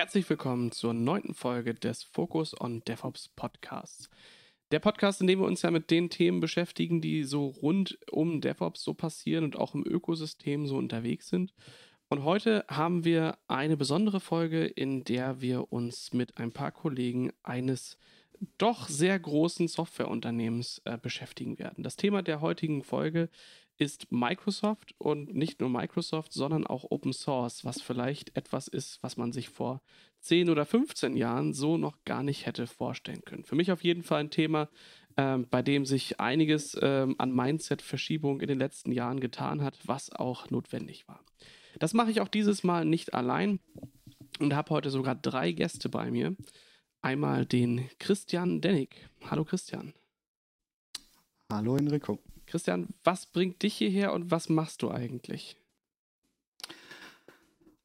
Herzlich willkommen zur neunten Folge des Focus on DevOps Podcasts. Der Podcast, in dem wir uns ja mit den Themen beschäftigen, die so rund um DevOps so passieren und auch im Ökosystem so unterwegs sind. Und heute haben wir eine besondere Folge, in der wir uns mit ein paar Kollegen eines doch sehr großen Softwareunternehmens äh, beschäftigen werden. Das Thema der heutigen Folge ist Microsoft und nicht nur Microsoft, sondern auch Open Source, was vielleicht etwas ist, was man sich vor 10 oder 15 Jahren so noch gar nicht hätte vorstellen können. Für mich auf jeden Fall ein Thema, ähm, bei dem sich einiges ähm, an Mindset-Verschiebung in den letzten Jahren getan hat, was auch notwendig war. Das mache ich auch dieses Mal nicht allein und habe heute sogar drei Gäste bei mir. Einmal den Christian Dennig. Hallo Christian. Hallo Enrico. Christian, was bringt dich hierher und was machst du eigentlich?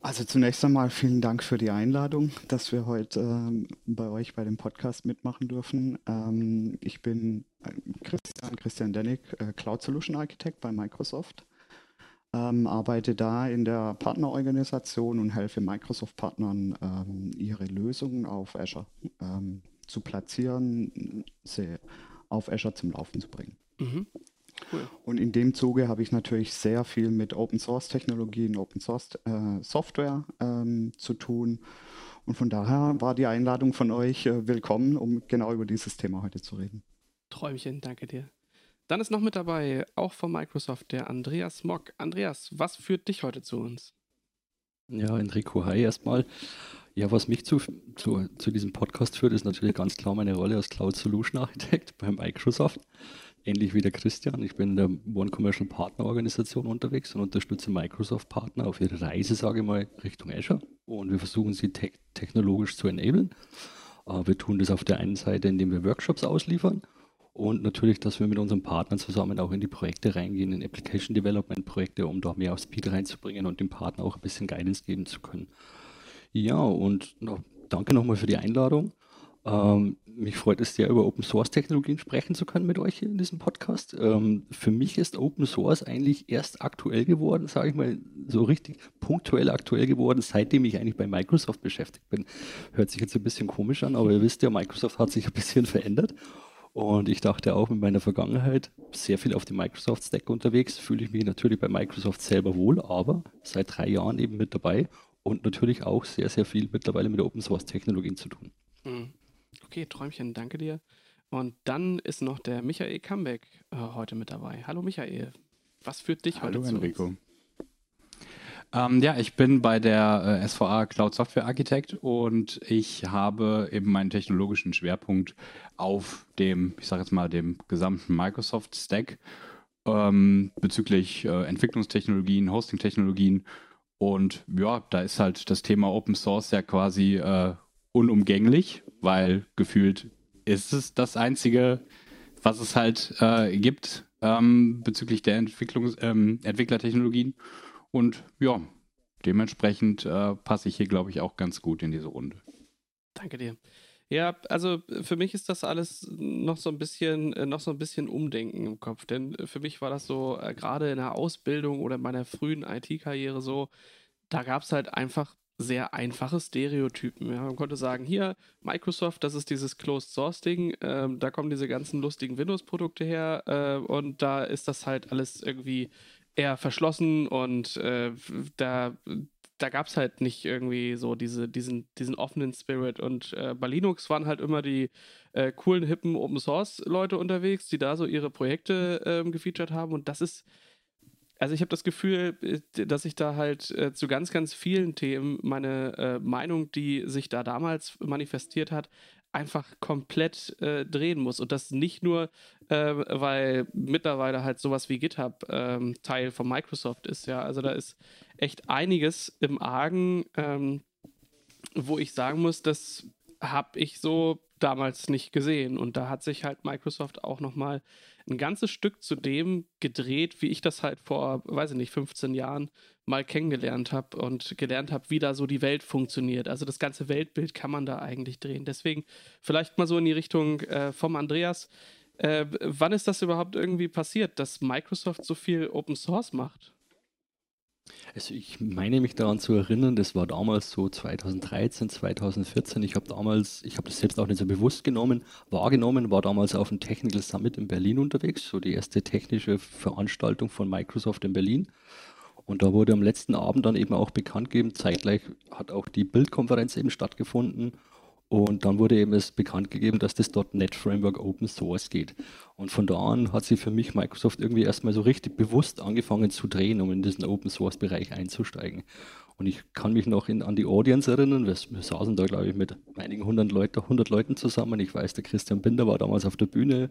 Also zunächst einmal vielen Dank für die Einladung, dass wir heute ähm, bei euch bei dem Podcast mitmachen dürfen. Ähm, ich bin äh, Christian, Christian Dennig, äh, Cloud Solution Architect bei Microsoft. Ähm, arbeite da in der Partnerorganisation und helfe Microsoft-Partnern, ähm, ihre Lösungen auf Azure ähm, zu platzieren, sie auf Azure zum Laufen zu bringen. Mhm. Cool. Und in dem Zuge habe ich natürlich sehr viel mit Open Source Technologien, Open Source äh, Software ähm, zu tun. Und von daher war die Einladung von euch äh, willkommen, um genau über dieses Thema heute zu reden. Träumchen, danke dir. Dann ist noch mit dabei, auch von Microsoft, der Andreas Mock. Andreas, was führt dich heute zu uns? Ja, Enrico, hi erstmal. Ja, was mich zu, zu, zu diesem Podcast führt, ist natürlich ganz klar meine Rolle als Cloud Solution Architect bei Microsoft ähnlich wie der Christian. Ich bin in der One Commercial Partner Organisation unterwegs und unterstütze Microsoft Partner auf ihre Reise, sage ich mal, Richtung Azure. Und wir versuchen sie te technologisch zu enablen. Äh, wir tun das auf der einen Seite, indem wir Workshops ausliefern und natürlich, dass wir mit unseren Partnern zusammen auch in die Projekte reingehen, in Application Development Projekte, um da mehr auf Speed reinzubringen und dem Partner auch ein bisschen Guidance geben zu können. Ja, und noch, danke nochmal für die Einladung. Ähm, mich freut es sehr, über Open Source Technologien sprechen zu können mit euch in diesem Podcast. Ähm, für mich ist Open Source eigentlich erst aktuell geworden, sage ich mal, so richtig punktuell aktuell geworden, seitdem ich eigentlich bei Microsoft beschäftigt bin. Hört sich jetzt ein bisschen komisch an, aber ihr wisst ja, Microsoft hat sich ein bisschen verändert. Und ich dachte auch mit meiner Vergangenheit sehr viel auf dem Microsoft Stack unterwegs, fühle ich mich natürlich bei Microsoft selber wohl, aber seit drei Jahren eben mit dabei und natürlich auch sehr, sehr viel mittlerweile mit Open Source Technologien zu tun. Mhm. Okay, Träumchen, danke dir. Und dann ist noch der Michael Kambeck äh, heute mit dabei. Hallo Michael, was führt dich Hallo, heute zu Enrico. Ähm, ja, ich bin bei der äh, SVA Cloud Software Architect und ich habe eben meinen technologischen Schwerpunkt auf dem, ich sage jetzt mal, dem gesamten Microsoft Stack ähm, bezüglich äh, Entwicklungstechnologien, Hosting-Technologien und ja, da ist halt das Thema Open Source ja quasi äh, unumgänglich, weil gefühlt ist es das Einzige, was es halt äh, gibt ähm, bezüglich der Entwicklungs ähm, Entwicklertechnologien. Und ja, dementsprechend äh, passe ich hier, glaube ich, auch ganz gut in diese Runde. Danke dir. Ja, also für mich ist das alles noch so ein bisschen, äh, noch so ein bisschen Umdenken im Kopf. Denn für mich war das so, äh, gerade in der Ausbildung oder in meiner frühen IT-Karriere so, da gab es halt einfach sehr einfache Stereotypen. Ja. Man konnte sagen, hier, Microsoft, das ist dieses Closed Source Ding, ähm, da kommen diese ganzen lustigen Windows-Produkte her äh, und da ist das halt alles irgendwie eher verschlossen und äh, da, da gab es halt nicht irgendwie so diese, diesen, diesen offenen Spirit. Und äh, bei Linux waren halt immer die äh, coolen, hippen Open Source Leute unterwegs, die da so ihre Projekte ähm, gefeatured haben. Und das ist also ich habe das Gefühl, äh, dass ich da halt äh, zu ganz, ganz vielen Themen meine äh, Meinung, die sich da damals manifestiert hat, einfach komplett äh, drehen muss. Und das nicht nur, äh, weil mittlerweile halt sowas wie GitHub ähm, Teil von Microsoft ist. Ja, also da ist echt einiges im Argen, ähm, wo ich sagen muss, das habe ich so damals nicht gesehen. Und da hat sich halt Microsoft auch nochmal ein ganzes Stück zu dem gedreht, wie ich das halt vor, weiß ich nicht, 15 Jahren mal kennengelernt habe und gelernt habe, wie da so die Welt funktioniert. Also das ganze Weltbild kann man da eigentlich drehen. Deswegen vielleicht mal so in die Richtung äh, vom Andreas. Äh, wann ist das überhaupt irgendwie passiert, dass Microsoft so viel Open Source macht? Also ich meine mich daran zu erinnern, das war damals so 2013, 2014. Ich habe damals, ich habe das selbst auch nicht so bewusst genommen, wahrgenommen, war damals auf dem Technical Summit in Berlin unterwegs, so die erste technische Veranstaltung von Microsoft in Berlin. Und da wurde am letzten Abend dann eben auch bekannt gegeben, zeitgleich hat auch die Bildkonferenz eben stattgefunden und dann wurde eben es bekannt gegeben, dass das .NET Framework Open Source geht. Und von da an hat sich für mich Microsoft irgendwie erstmal so richtig bewusst angefangen zu drehen, um in diesen Open Source Bereich einzusteigen. Und ich kann mich noch in, an die Audience erinnern. Wir, wir saßen da, glaube ich, mit einigen hundert, Leute, hundert Leuten zusammen. Ich weiß, der Christian Binder war damals auf der Bühne,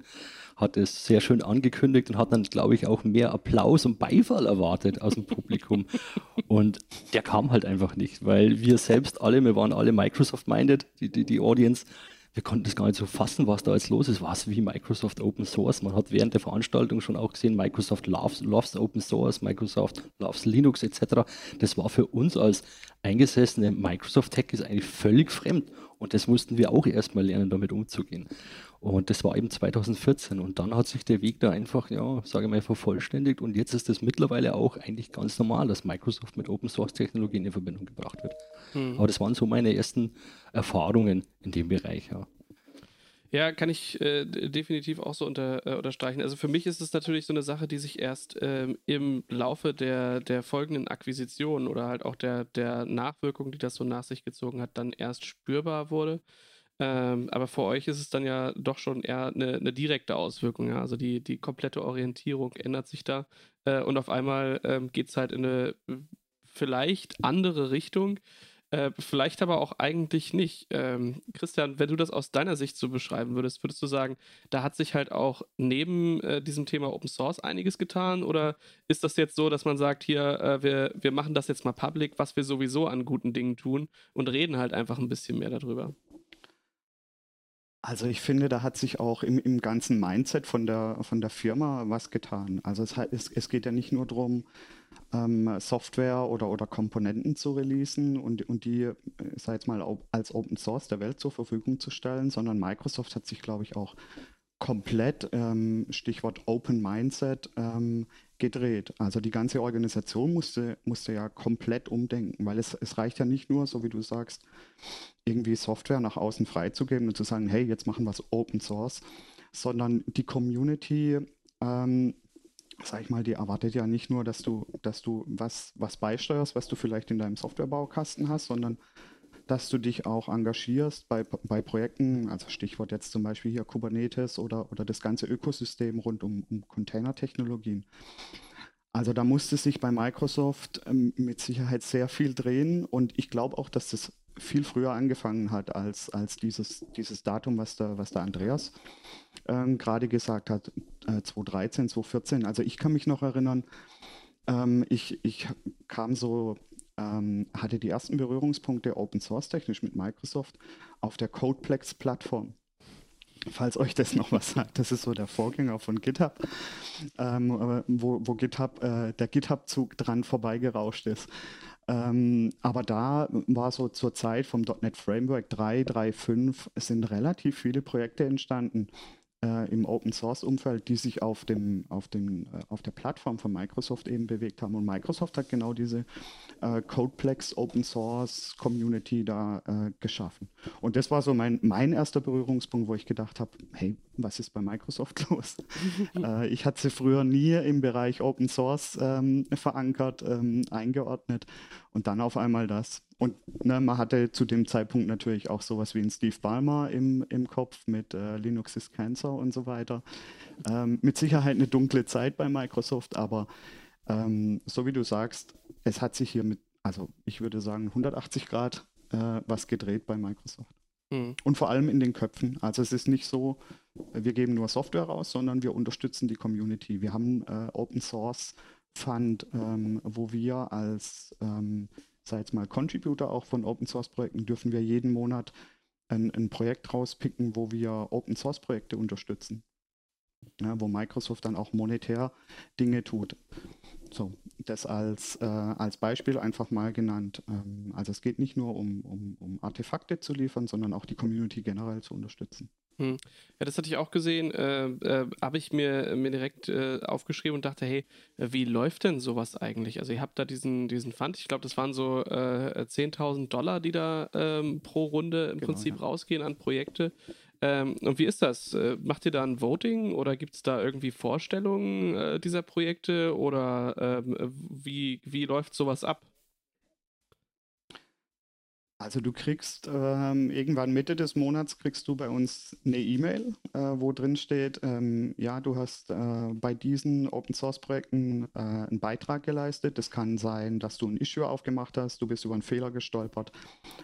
hat es sehr schön angekündigt und hat dann, glaube ich, auch mehr Applaus und Beifall erwartet aus dem Publikum. und der kam halt einfach nicht, weil wir selbst alle, wir waren alle Microsoft-minded, die, die, die Audience, wir konnten das gar nicht so fassen, was da jetzt los ist. Was wie Microsoft Open Source. Man hat während der Veranstaltung schon auch gesehen, Microsoft loves, loves Open Source, Microsoft loves Linux etc. Das war für uns als eingesessene Microsoft Tech ist eigentlich völlig fremd. Und das mussten wir auch erstmal lernen, damit umzugehen. Und das war eben 2014. Und dann hat sich der Weg da einfach, ja, sage ich mal, vervollständigt. Und jetzt ist es mittlerweile auch eigentlich ganz normal, dass Microsoft mit Open Source Technologien in Verbindung gebracht wird. Mhm. Aber das waren so meine ersten Erfahrungen in dem Bereich, ja. Ja, kann ich äh, definitiv auch so unter, äh, unterstreichen. Also für mich ist es natürlich so eine Sache, die sich erst ähm, im Laufe der, der folgenden Akquisition oder halt auch der, der Nachwirkung, die das so nach sich gezogen hat, dann erst spürbar wurde. Ähm, aber für euch ist es dann ja doch schon eher eine, eine direkte Auswirkung. Ja? Also die, die komplette Orientierung ändert sich da äh, und auf einmal ähm, geht es halt in eine vielleicht andere Richtung. Äh, vielleicht aber auch eigentlich nicht. Ähm, Christian, wenn du das aus deiner Sicht so beschreiben würdest, würdest du sagen, da hat sich halt auch neben äh, diesem Thema Open Source einiges getan? Oder ist das jetzt so, dass man sagt, hier, äh, wir, wir machen das jetzt mal public, was wir sowieso an guten Dingen tun und reden halt einfach ein bisschen mehr darüber? Also ich finde, da hat sich auch im, im ganzen Mindset von der, von der Firma was getan. Also es, es, es geht ja nicht nur darum, ähm, Software oder, oder Komponenten zu releasen und, und die, äh, sag jetzt mal, als Open Source der Welt zur Verfügung zu stellen, sondern Microsoft hat sich, glaube ich, auch komplett, ähm, Stichwort Open Mindset, ähm, gedreht. Also die ganze Organisation musste, musste ja komplett umdenken, weil es, es reicht ja nicht nur, so wie du sagst, irgendwie Software nach außen freizugeben und zu sagen, hey, jetzt machen wir es Open Source, sondern die Community, ähm, sag ich mal, die erwartet ja nicht nur, dass du, dass du was, was beisteuerst, was du vielleicht in deinem Softwarebaukasten hast, sondern dass du dich auch engagierst bei, bei Projekten, also Stichwort jetzt zum Beispiel hier Kubernetes oder, oder das ganze Ökosystem rund um, um Containertechnologien. Also da musste sich bei Microsoft ähm, mit Sicherheit sehr viel drehen und ich glaube auch, dass das viel früher angefangen hat als, als dieses, dieses Datum, was der, was der Andreas ähm, gerade gesagt hat, äh, 2013, 2014. Also ich kann mich noch erinnern, ähm, ich, ich kam so ähm, hatte die ersten Berührungspunkte Open Source technisch mit Microsoft auf der Codeplex-Plattform. Falls euch das noch was sagt, das ist so der Vorgänger von GitHub, ähm, wo, wo GitHub, äh, der GitHub-Zug dran vorbeigerauscht ist. Ähm, aber da war so zur Zeit vom .NET Framework 3, 3.5 sind relativ viele Projekte entstanden äh, im Open Source Umfeld, die sich auf, dem, auf, dem, äh, auf der Plattform von Microsoft eben bewegt haben. Und Microsoft hat genau diese äh, Codeplex Open Source Community da äh, geschaffen. Und das war so mein, mein erster Berührungspunkt, wo ich gedacht habe, hey, was ist bei Microsoft los? Äh, ich hatte sie früher nie im Bereich Open Source ähm, verankert, ähm, eingeordnet und dann auf einmal das. Und ne, man hatte zu dem Zeitpunkt natürlich auch sowas wie einen Steve Ballmer im, im Kopf mit äh, Linux is Cancer und so weiter. Ähm, mit Sicherheit eine dunkle Zeit bei Microsoft, aber ähm, so wie du sagst, es hat sich hier mit, also ich würde sagen 180 Grad äh, was gedreht bei Microsoft. Mhm. Und vor allem in den Köpfen. Also es ist nicht so, wir geben nur Software raus, sondern wir unterstützen die Community. Wir haben äh, Open Source Fund, ähm, wo wir als, sei jetzt mal Contributor auch von Open Source Projekten, dürfen wir jeden Monat ein, ein Projekt rauspicken, wo wir Open Source Projekte unterstützen. Ja, wo Microsoft dann auch monetär Dinge tut. So, das als, äh, als Beispiel einfach mal genannt. Ähm, also es geht nicht nur um, um, um Artefakte zu liefern, sondern auch die Community generell zu unterstützen. Hm. Ja, das hatte ich auch gesehen. Äh, äh, Habe ich mir, mir direkt äh, aufgeschrieben und dachte, hey, wie läuft denn sowas eigentlich? Also ihr habt da diesen, diesen Fund, ich glaube, das waren so äh, 10.000 Dollar, die da ähm, pro Runde im genau, Prinzip ja. rausgehen an Projekte. Ähm, und wie ist das? Äh, macht ihr da ein Voting oder gibt es da irgendwie Vorstellungen äh, dieser Projekte oder ähm, wie, wie läuft sowas ab? Also du kriegst ähm, irgendwann Mitte des Monats kriegst du bei uns eine E-Mail, äh, wo drin steht, ähm, ja, du hast äh, bei diesen Open Source Projekten äh, einen Beitrag geleistet. Das kann sein, dass du ein Issue aufgemacht hast, du bist über einen Fehler gestolpert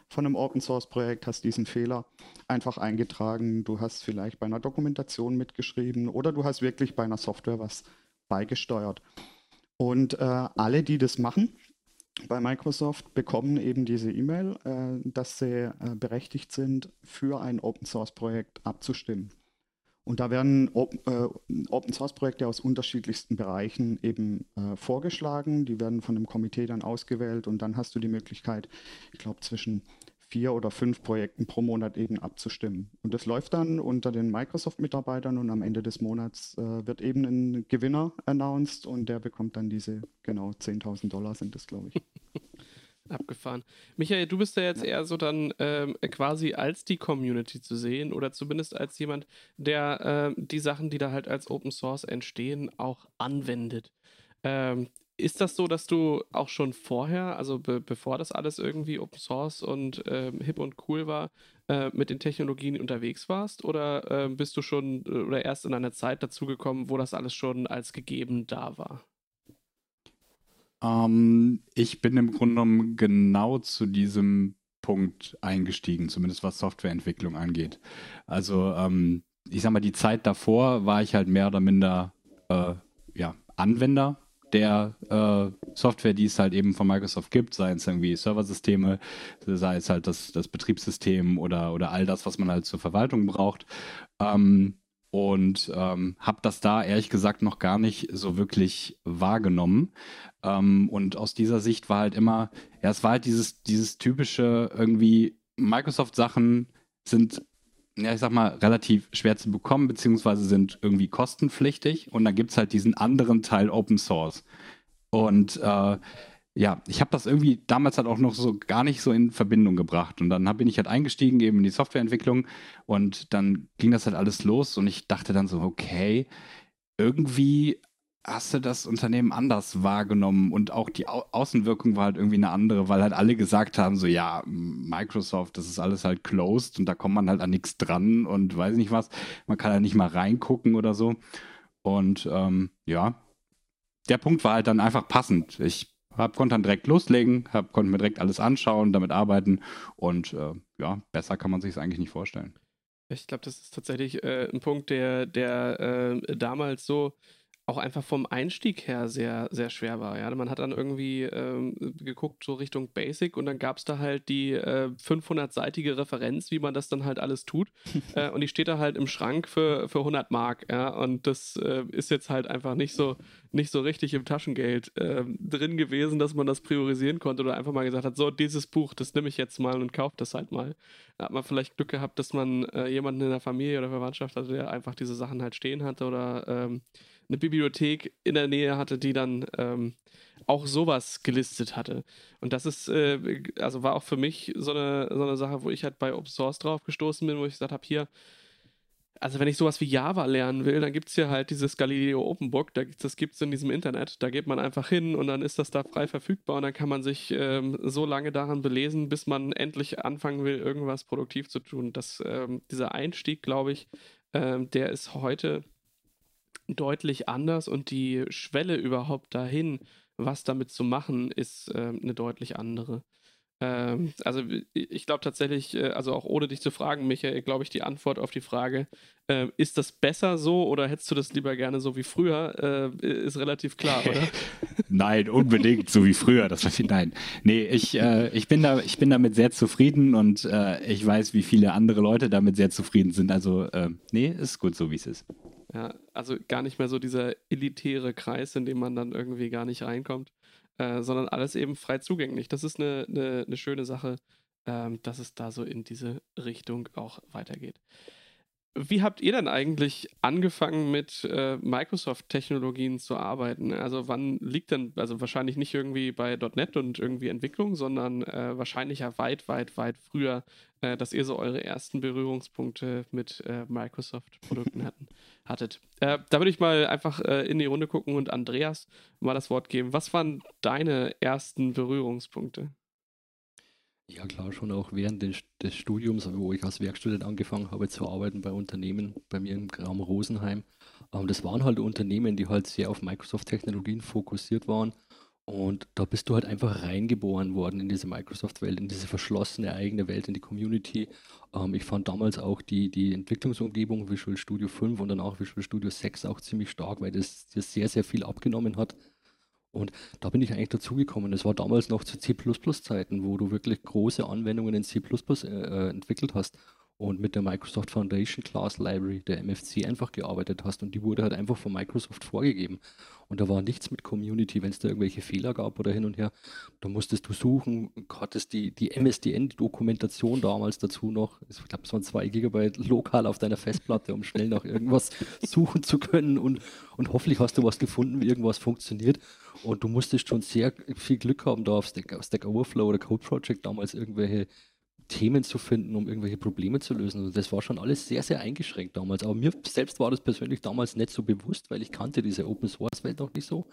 von einem Open Source Projekt, hast diesen Fehler einfach eingetragen. Du hast vielleicht bei einer Dokumentation mitgeschrieben oder du hast wirklich bei einer Software was beigesteuert. Und äh, alle, die das machen, bei Microsoft bekommen eben diese E-Mail, äh, dass sie äh, berechtigt sind, für ein Open Source Projekt abzustimmen. Und da werden Open, äh, Open Source Projekte aus unterschiedlichsten Bereichen eben äh, vorgeschlagen. Die werden von dem Komitee dann ausgewählt und dann hast du die Möglichkeit, ich glaube, zwischen vier oder fünf Projekten pro Monat eben abzustimmen. Und das läuft dann unter den Microsoft-Mitarbeitern und am Ende des Monats äh, wird eben ein Gewinner announced und der bekommt dann diese, genau, 10.000 Dollar sind das, glaube ich. Abgefahren. Michael, du bist ja jetzt eher so dann ähm, quasi als die Community zu sehen oder zumindest als jemand, der äh, die Sachen, die da halt als Open Source entstehen, auch anwendet. Ähm, ist das so, dass du auch schon vorher, also be bevor das alles irgendwie Open Source und äh, hip und cool war, äh, mit den Technologien unterwegs warst? Oder äh, bist du schon äh, oder erst in einer Zeit dazugekommen, wo das alles schon als gegeben da war? Ähm, ich bin im Grunde genommen genau zu diesem Punkt eingestiegen, zumindest was Softwareentwicklung angeht. Also ähm, ich sag mal, die Zeit davor war ich halt mehr oder minder äh, ja, Anwender der äh, Software, die es halt eben von Microsoft gibt, sei es irgendwie Serversysteme, sei es halt das, das Betriebssystem oder, oder all das, was man halt zur Verwaltung braucht. Ähm, und ähm, habe das da ehrlich gesagt noch gar nicht so wirklich wahrgenommen. Ähm, und aus dieser Sicht war halt immer, ja, es war halt dieses, dieses typische irgendwie Microsoft-Sachen sind ja, ich sag mal, relativ schwer zu bekommen, beziehungsweise sind irgendwie kostenpflichtig. Und dann gibt es halt diesen anderen Teil Open Source. Und äh, ja, ich habe das irgendwie damals halt auch noch so gar nicht so in Verbindung gebracht. Und dann bin ich halt eingestiegen eben in die Softwareentwicklung und dann ging das halt alles los und ich dachte dann so, okay, irgendwie hast du das Unternehmen anders wahrgenommen und auch die Au Außenwirkung war halt irgendwie eine andere, weil halt alle gesagt haben, so ja, Microsoft, das ist alles halt closed und da kommt man halt an nichts dran und weiß nicht was, man kann halt nicht mal reingucken oder so. Und ähm, ja, der Punkt war halt dann einfach passend. Ich hab, konnte dann direkt loslegen, hab, konnte mir direkt alles anschauen, damit arbeiten und äh, ja, besser kann man sich es eigentlich nicht vorstellen. Ich glaube, das ist tatsächlich äh, ein Punkt, der, der äh, damals so auch einfach vom Einstieg her sehr, sehr schwer war. Ja? Man hat dann irgendwie ähm, geguckt, so Richtung Basic und dann gab es da halt die äh, 500-seitige Referenz, wie man das dann halt alles tut. äh, und die steht da halt im Schrank für, für 100 Mark. Ja? Und das äh, ist jetzt halt einfach nicht so, nicht so richtig im Taschengeld ähm, drin gewesen, dass man das priorisieren konnte oder einfach mal gesagt hat, so, dieses Buch, das nehme ich jetzt mal und kaufe das halt mal. Da hat man vielleicht Glück gehabt, dass man äh, jemanden in der Familie oder Verwandtschaft hatte, der einfach diese Sachen halt stehen hatte oder ähm, eine Bibliothek in der Nähe hatte, die dann ähm, auch sowas gelistet hatte. Und das ist, äh, also war auch für mich so eine, so eine Sache, wo ich halt bei Open Source drauf gestoßen bin, wo ich gesagt habe, hier, also wenn ich sowas wie Java lernen will, dann gibt es hier halt dieses Galileo Open Book, das gibt es in diesem Internet. Da geht man einfach hin und dann ist das da frei verfügbar und dann kann man sich ähm, so lange daran belesen, bis man endlich anfangen will, irgendwas produktiv zu tun. Das, ähm, dieser Einstieg, glaube ich, ähm, der ist heute deutlich anders und die Schwelle überhaupt dahin, was damit zu machen, ist äh, eine deutlich andere. Ähm, also ich glaube tatsächlich, äh, also auch ohne dich zu fragen, Michael, glaube ich, die Antwort auf die Frage, äh, ist das besser so oder hättest du das lieber gerne so wie früher, äh, ist relativ klar, oder? nein, unbedingt so wie früher. Das war nein. Nee, ich, äh, ich, bin da, ich bin damit sehr zufrieden und äh, ich weiß, wie viele andere Leute damit sehr zufrieden sind. Also, äh, nee, ist gut so, wie es ist. Ja, also gar nicht mehr so dieser elitäre Kreis, in dem man dann irgendwie gar nicht reinkommt, äh, sondern alles eben frei zugänglich. Das ist eine, eine, eine schöne Sache, ähm, dass es da so in diese Richtung auch weitergeht. Wie habt ihr denn eigentlich angefangen mit äh, Microsoft-Technologien zu arbeiten? Also wann liegt denn, also wahrscheinlich nicht irgendwie bei .NET und irgendwie Entwicklung, sondern äh, wahrscheinlich ja weit, weit, weit früher, äh, dass ihr so eure ersten Berührungspunkte mit äh, Microsoft-Produkten hattet. Äh, da würde ich mal einfach äh, in die Runde gucken und Andreas mal das Wort geben. Was waren deine ersten Berührungspunkte? Ja, klar, schon auch während des, Studiums, wo ich als Werkstudent angefangen habe zu arbeiten bei Unternehmen, bei mir im Raum Rosenheim. Ähm, das waren halt Unternehmen, die halt sehr auf Microsoft-Technologien fokussiert waren. Und da bist du halt einfach reingeboren worden in diese Microsoft-Welt, in diese verschlossene eigene Welt, in die Community. Ähm, ich fand damals auch die, die Entwicklungsumgebung Visual Studio 5 und dann auch Visual Studio 6 auch ziemlich stark, weil das, das sehr, sehr viel abgenommen hat und da bin ich eigentlich dazugekommen. Das war damals noch zu C++-Zeiten, wo du wirklich große Anwendungen in C++ äh, äh, entwickelt hast und mit der Microsoft Foundation Class Library, der MFC, einfach gearbeitet hast und die wurde halt einfach von Microsoft vorgegeben. Und da war nichts mit Community, wenn es da irgendwelche Fehler gab oder hin und her, da musstest du suchen, hattest die, die MSDN-Dokumentation damals dazu noch, ich glaube, es waren zwei Gigabyte lokal auf deiner Festplatte, um schnell nach irgendwas suchen zu können und, und hoffentlich hast du was gefunden, wie irgendwas funktioniert. Und du musstest schon sehr viel Glück haben, da auf Stack, Stack Overflow oder Code Project damals irgendwelche Themen zu finden, um irgendwelche Probleme zu lösen. Also das war schon alles sehr, sehr eingeschränkt damals. Aber mir selbst war das persönlich damals nicht so bewusst, weil ich kannte diese Open Source Welt noch nicht so.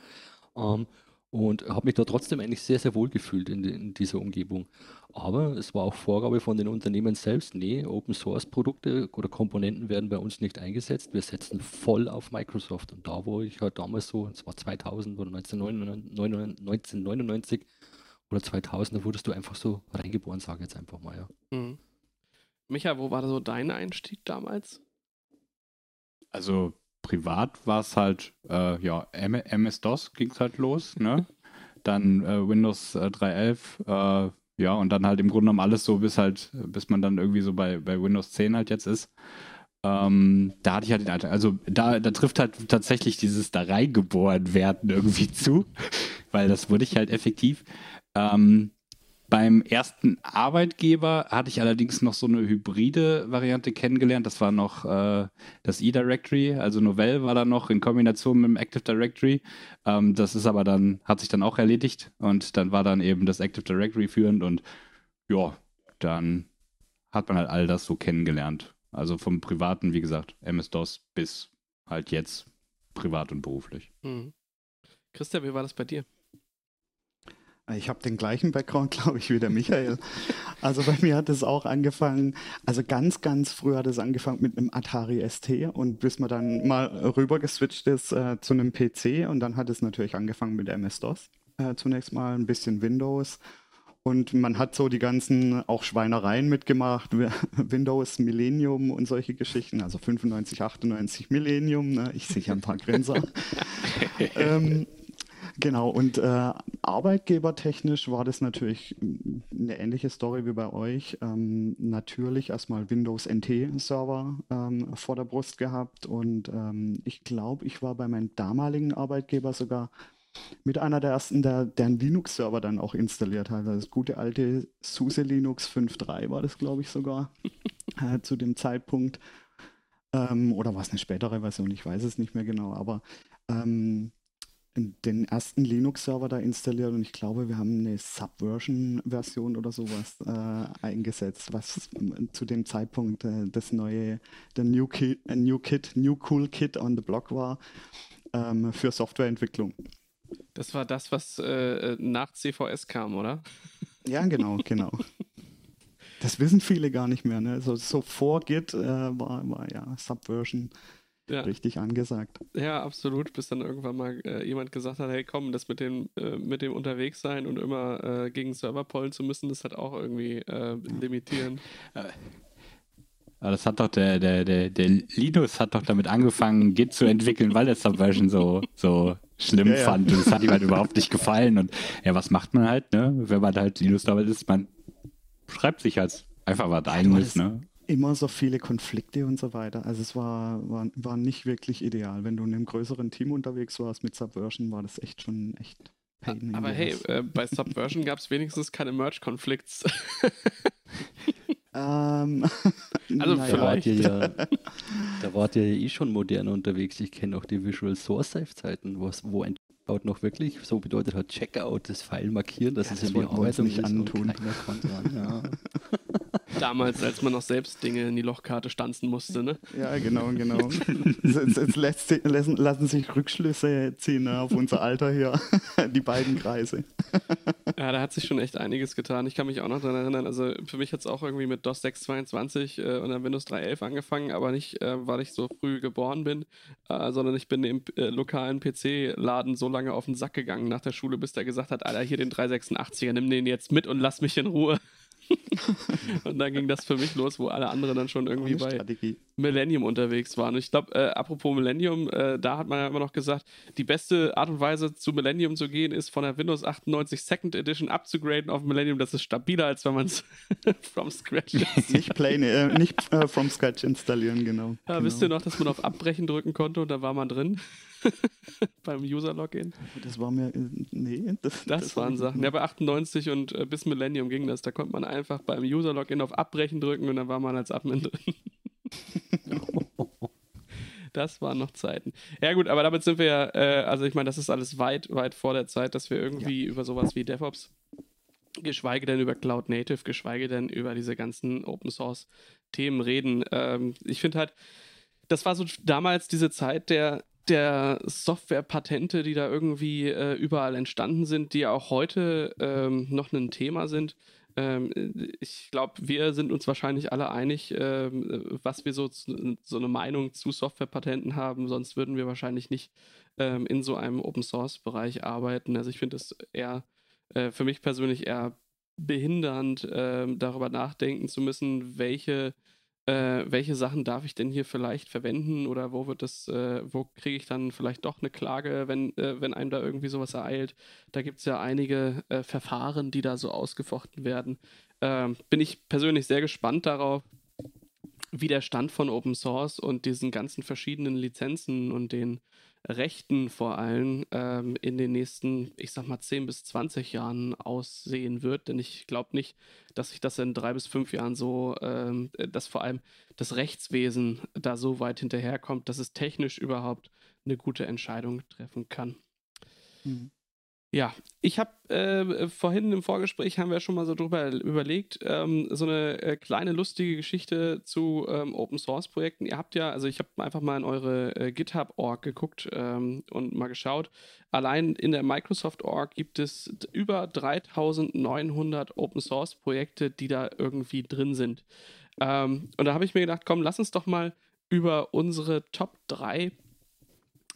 Ähm, und habe mich da trotzdem eigentlich sehr, sehr wohl gefühlt in, in, dieser Umgebung. Aber es war auch Vorgabe von den Unternehmen selbst, nee, Open Source Produkte oder Komponenten werden bei uns nicht eingesetzt, wir setzen voll auf Microsoft. Und da, wo ich halt damals so, es war 2000 oder 1999, 1999 oder 2000, da wurdest du einfach so reingeboren, sage ich jetzt einfach mal, ja. Mhm. Micha, wo war so dein Einstieg damals? Also privat war es halt, äh, ja, MS-DOS ging es halt los, ne? Dann äh, Windows äh, 3.11, äh, ja, und dann halt im Grunde genommen alles so bis halt, bis man dann irgendwie so bei, bei Windows 10 halt jetzt ist. Ähm, da hatte ich halt den Alltag. Also da, da trifft halt tatsächlich dieses da reingeboren werden irgendwie zu, weil das wurde ich halt effektiv. Ähm, beim ersten Arbeitgeber hatte ich allerdings noch so eine hybride Variante kennengelernt. Das war noch äh, das E-Directory, also Novell war da noch in Kombination mit dem Active Directory. Ähm, das ist aber dann, hat sich dann auch erledigt und dann war dann eben das Active Directory führend und ja, dann hat man halt all das so kennengelernt. Also vom Privaten, wie gesagt, MS-DOS bis halt jetzt privat und beruflich. Mhm. Christian, wie war das bei dir? Ich habe den gleichen Background, glaube ich, wie der Michael. Also bei mir hat es auch angefangen, also ganz, ganz früh hat es angefangen mit einem Atari ST und bis man dann mal rüber geswitcht ist äh, zu einem PC und dann hat es natürlich angefangen mit MS-DOS. Äh, zunächst mal ein bisschen Windows und man hat so die ganzen auch Schweinereien mitgemacht, Windows Millennium und solche Geschichten, also 95, 98 Millennium, ne? ich sehe ein paar Grenzer. ähm, Genau, und äh, arbeitgebertechnisch war das natürlich eine ähnliche Story wie bei euch. Ähm, natürlich erstmal Windows NT-Server ähm, vor der Brust gehabt und ähm, ich glaube, ich war bei meinem damaligen Arbeitgeber sogar mit einer der ersten, der, der einen Linux-Server dann auch installiert hat. Also das gute alte SUSE Linux 5.3 war das, glaube ich, sogar äh, zu dem Zeitpunkt. Ähm, oder war es eine spätere Version? Ich weiß es nicht mehr genau. Aber ähm, den ersten Linux-Server da installiert und ich glaube, wir haben eine Subversion-Version oder sowas äh, eingesetzt, was zu dem Zeitpunkt äh, das neue, der New Kit, äh, New Kit, New Cool Kit on the Block war ähm, für Softwareentwicklung. Das war das, was äh, nach CVS kam, oder? Ja, genau, genau. Das wissen viele gar nicht mehr. Ne? So, so vor Git äh, war, war ja Subversion ja. richtig angesagt. Ja, absolut, bis dann irgendwann mal äh, jemand gesagt hat, hey komm, das mit dem, äh, mit dem unterwegs sein und immer äh, gegen Server pollen zu müssen, das hat auch irgendwie äh, limitierend. Aber das hat doch der, der, der, der Linus hat doch damit angefangen, Git zu entwickeln, weil er Subversion so, so schlimm ja, fand. Und es hat ihm halt überhaupt nicht gefallen. Und ja, was macht man halt, ne? Wenn man halt Linus damit ist, man schreibt sich halt einfach was eigenes, ne? Immer so viele Konflikte und so weiter. Also es war, war, war nicht wirklich ideal. Wenn du in einem größeren Team unterwegs warst mit Subversion, war das echt schon echt Pain. Aber hey, äh, bei Subversion gab es wenigstens keine Merge-Konflikts. Ähm, Also naja, Da wart, Vielleicht. ihr ja, da wart ihr ja eh schon modern unterwegs. Ich kenne auch die Visual Source Safe Zeiten, wo ein Checkout noch wirklich so bedeutet hat, Checkout, das Pfeil markieren, dass Ja, es das in die Bearbeitung nicht ist und antun. keiner konnte ran, ja. Damals, als man noch selbst Dinge in die Lochkarte stanzen musste, ne? Ja, genau, genau. Jetzt, lassen sich Rückschlüsse ziehen ne, auf unser Alter hier, die beiden Kreise. Ja, da hat sich schon echt einiges getan. Ich kann mich auch noch daran erinnern. Also für mich hat es auch irgendwie mit DOS 6.22 äh, und dann Windows 3.11 angefangen, aber nicht, äh, weil ich so früh geboren bin, äh, sondern ich bin im äh, lokalen PC-Laden so lange auf den Sack gegangen nach der Schule, bis der gesagt hat, Alter, hier den 386er, nimm den jetzt mit und lass mich in Ruhe. Und dann ging das für mich los, wo alle anderen dann schon irgendwie bei Strategie. Millennium unterwegs waren. Und ich glaube, äh, apropos Millennium, äh, da hat man ja immer noch gesagt, die beste Art und Weise zu Millennium zu gehen, ist von der Windows 98 Second Edition abzugraden auf Millennium. Das ist stabiler, als wenn man es from scratch. Nicht plain, äh, nicht äh, from scratch installieren, genau. Ja, genau. Wisst ihr noch, dass man auf Abbrechen drücken konnte und da war man drin? Beim User-Login. Das war mir, äh, nee, das, Das, waren hab ich- Sachen. Ja, bei 98 und äh, bis Millennium ging das. Da konnte man einfach beim User-Login auf Abbrechen drücken und dann war man als Admin drin. Das waren noch Zeiten. Ja, gut, aber damit sind wir ja, äh, also ich meine, das ist alles weit, weit vor der Zeit, dass wir irgendwie über sowas wie DevOps, geschweige denn über Cloud Native, geschweige denn über diese ganzen Open Source Themen reden. Ähm, ich finde halt, das war so damals diese Zeit der, der Softwarepatente, die da irgendwie äh, überall entstanden sind, die auch heute ähm, noch ein Thema sind. Ähm, ich glaube, wir sind uns wahrscheinlich alle einig, ähm, was wir so, so eine Meinung zu Softwarepatenten haben, sonst würden wir wahrscheinlich nicht ähm, in so einem Open Source Bereich arbeiten. Also ich finde es eher äh, für mich persönlich eher behindernd, ähm, darüber nachdenken zu müssen, welche äh, welche Sachen darf ich denn hier vielleicht verwenden oder wo wird das, äh, wo kriege ich dann vielleicht doch eine Klage, wenn, äh, wenn einem da irgendwie sowas ereilt. Da gibt es ja einige äh, Verfahren, die da so ausgefochten werden. Ähm, bin ich persönlich sehr gespannt darauf, wie der Stand von Open Source und diesen ganzen verschiedenen Lizenzen und den Rechten vor allem ähm, in den nächsten, ich sag mal, 10 bis 20 Jahren aussehen wird. Denn ich glaube nicht, dass sich das in drei bis fünf Jahren so, ähm, dass vor allem das Rechtswesen da so weit hinterherkommt, dass es technisch überhaupt eine gute Entscheidung treffen kann. Mhm. Ja, ich habe äh, vorhin im Vorgespräch haben wir schon mal so drüber überlegt, ähm, so eine äh, kleine lustige Geschichte zu ähm, Open Source Projekten. Ihr habt ja, also ich habe einfach mal in eure äh, GitHub-Org geguckt ähm, und mal geschaut. Allein in der Microsoft-Org gibt es über 3900 Open Source Projekte, die da irgendwie drin sind. Ähm, und da habe ich mir gedacht, komm, lass uns doch mal über unsere Top 3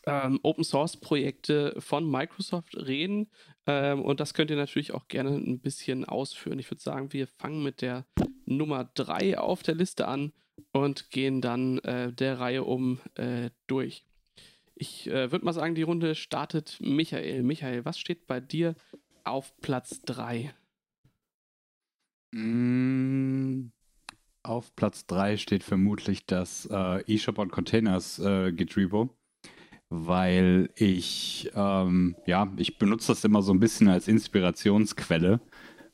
ähm, Open Source Projekte von Microsoft reden. Ähm, und das könnt ihr natürlich auch gerne ein bisschen ausführen. Ich würde sagen, wir fangen mit der Nummer 3 auf der Liste an und gehen dann äh, der Reihe um äh, durch. Ich äh, würde mal sagen, die Runde startet Michael. Michael, was steht bei dir auf Platz 3? Mm, Auf Platz 3 steht vermutlich das äh, eShop on Containers äh, Git Repo, weil ich, ähm, ja, ich benutze das immer so ein bisschen als Inspirationsquelle,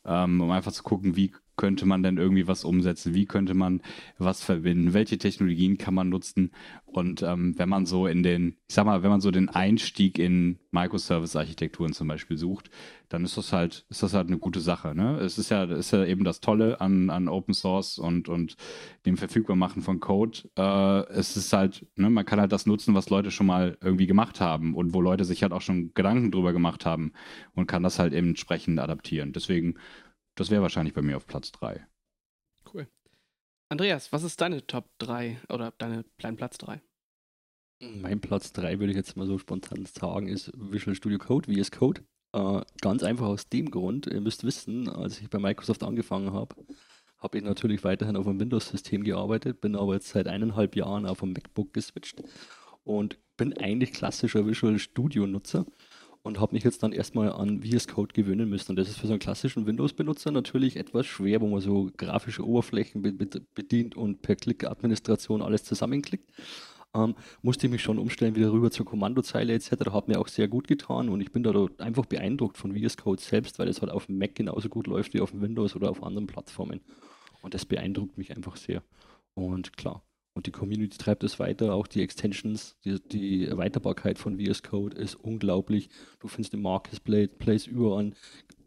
ähm, um einfach zu gucken, wie könnte man denn irgendwie was umsetzen, wie könnte man was verbinden, welche Technologien kann man nutzen und ähm, wenn man so in den, ich sag mal, wenn man so den Einstieg in Microservice-Architekturen zum Beispiel sucht, dann ist das halt, ist das halt eine gute Sache. Ne? Es ist ja, ist ja eben das Tolle an, an Open Source und, und dem Verfügbarmachen von Code. Äh, es ist halt, ne, man kann halt das nutzen, was Leute schon mal irgendwie gemacht haben und wo Leute sich halt auch schon Gedanken drüber gemacht haben und kann das halt eben entsprechend adaptieren. Deswegen, das wäre wahrscheinlich bei mir auf Platz 3. Cool. Andreas, was ist deine Top 3 oder deine, dein Platz 3? Mein Platz 3 würde ich jetzt mal so spontan sagen, ist Visual Studio Code, VS Code. Äh, ganz einfach aus dem Grund, ihr müsst wissen, als ich bei Microsoft angefangen habe, habe ich natürlich weiterhin auf einem Windows-System gearbeitet, bin aber jetzt seit eineinhalb Jahren auf ein MacBook geswitcht und bin eigentlich klassischer Visual Studio-Nutzer und habe mich jetzt dann erstmal an VS Code gewöhnen müssen. Und das ist für so einen klassischen Windows-Benutzer natürlich etwas schwer, wo man so grafische Oberflächen be- be- bedient und per Klick-Administration alles zusammenklickt ähm, musste ich mich schon umstellen, wieder rüber zur Kommandozeile etc. Hat mir auch sehr gut getan und ich bin da einfach beeindruckt von VS Code selbst, weil es halt auf dem Mac genauso gut läuft wie auf dem Windows oder auf anderen Plattformen. Und das beeindruckt mich einfach sehr. Und klar, und die Community treibt es weiter, auch die Extensions, die, die Erweiterbarkeit von VS Code ist unglaublich. Du findest im Marketplace überall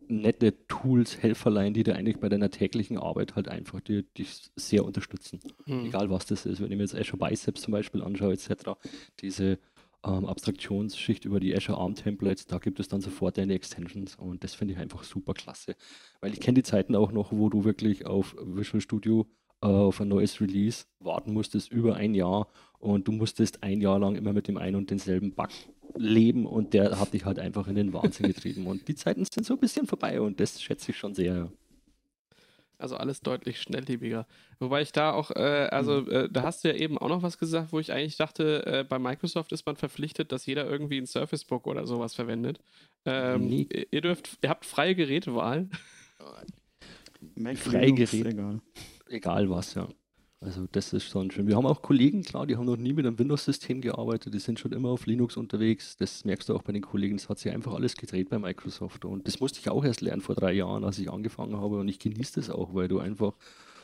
nette Tools, Helferlein, die dir eigentlich bei deiner täglichen Arbeit halt einfach dich sehr unterstützen. Mhm. Egal was das ist. Wenn ich mir jetzt Azure Biceps zum Beispiel anschaue, etc., diese ähm, Abstraktionsschicht über die Azure ARM Templates, da gibt es dann sofort deine Extensions und das finde ich einfach super klasse. Weil ich kenne die Zeiten auch noch, wo du wirklich auf Visual Studio äh, auf ein neues Release warten musstest über ein Jahr und du musstest ein Jahr lang immer mit dem einen und denselben Bug leben und der hat dich halt einfach in den Wahnsinn getrieben. Und die Zeiten sind so ein bisschen vorbei und das schätze ich schon sehr. Also alles deutlich schnelllebiger. Wobei ich da auch, äh, also mhm. äh, da hast du ja eben auch noch was gesagt, wo ich eigentlich dachte, äh, bei Microsoft ist man verpflichtet, dass jeder irgendwie ein Surface Book oder sowas verwendet. Ähm, nee. Ihr dürft, ihr habt freie Gerätewahl. Freie Geräte egal was, ja. Also das ist schon schön. Wir haben auch Kollegen, klar, die haben noch nie mit einem Windows-System gearbeitet, die sind schon immer auf Linux unterwegs. Das merkst du auch bei den Kollegen, das hat sich einfach alles gedreht bei Microsoft. Und das musste ich auch erst lernen vor drei Jahren, als ich angefangen habe. Und ich genieße das auch, weil du einfach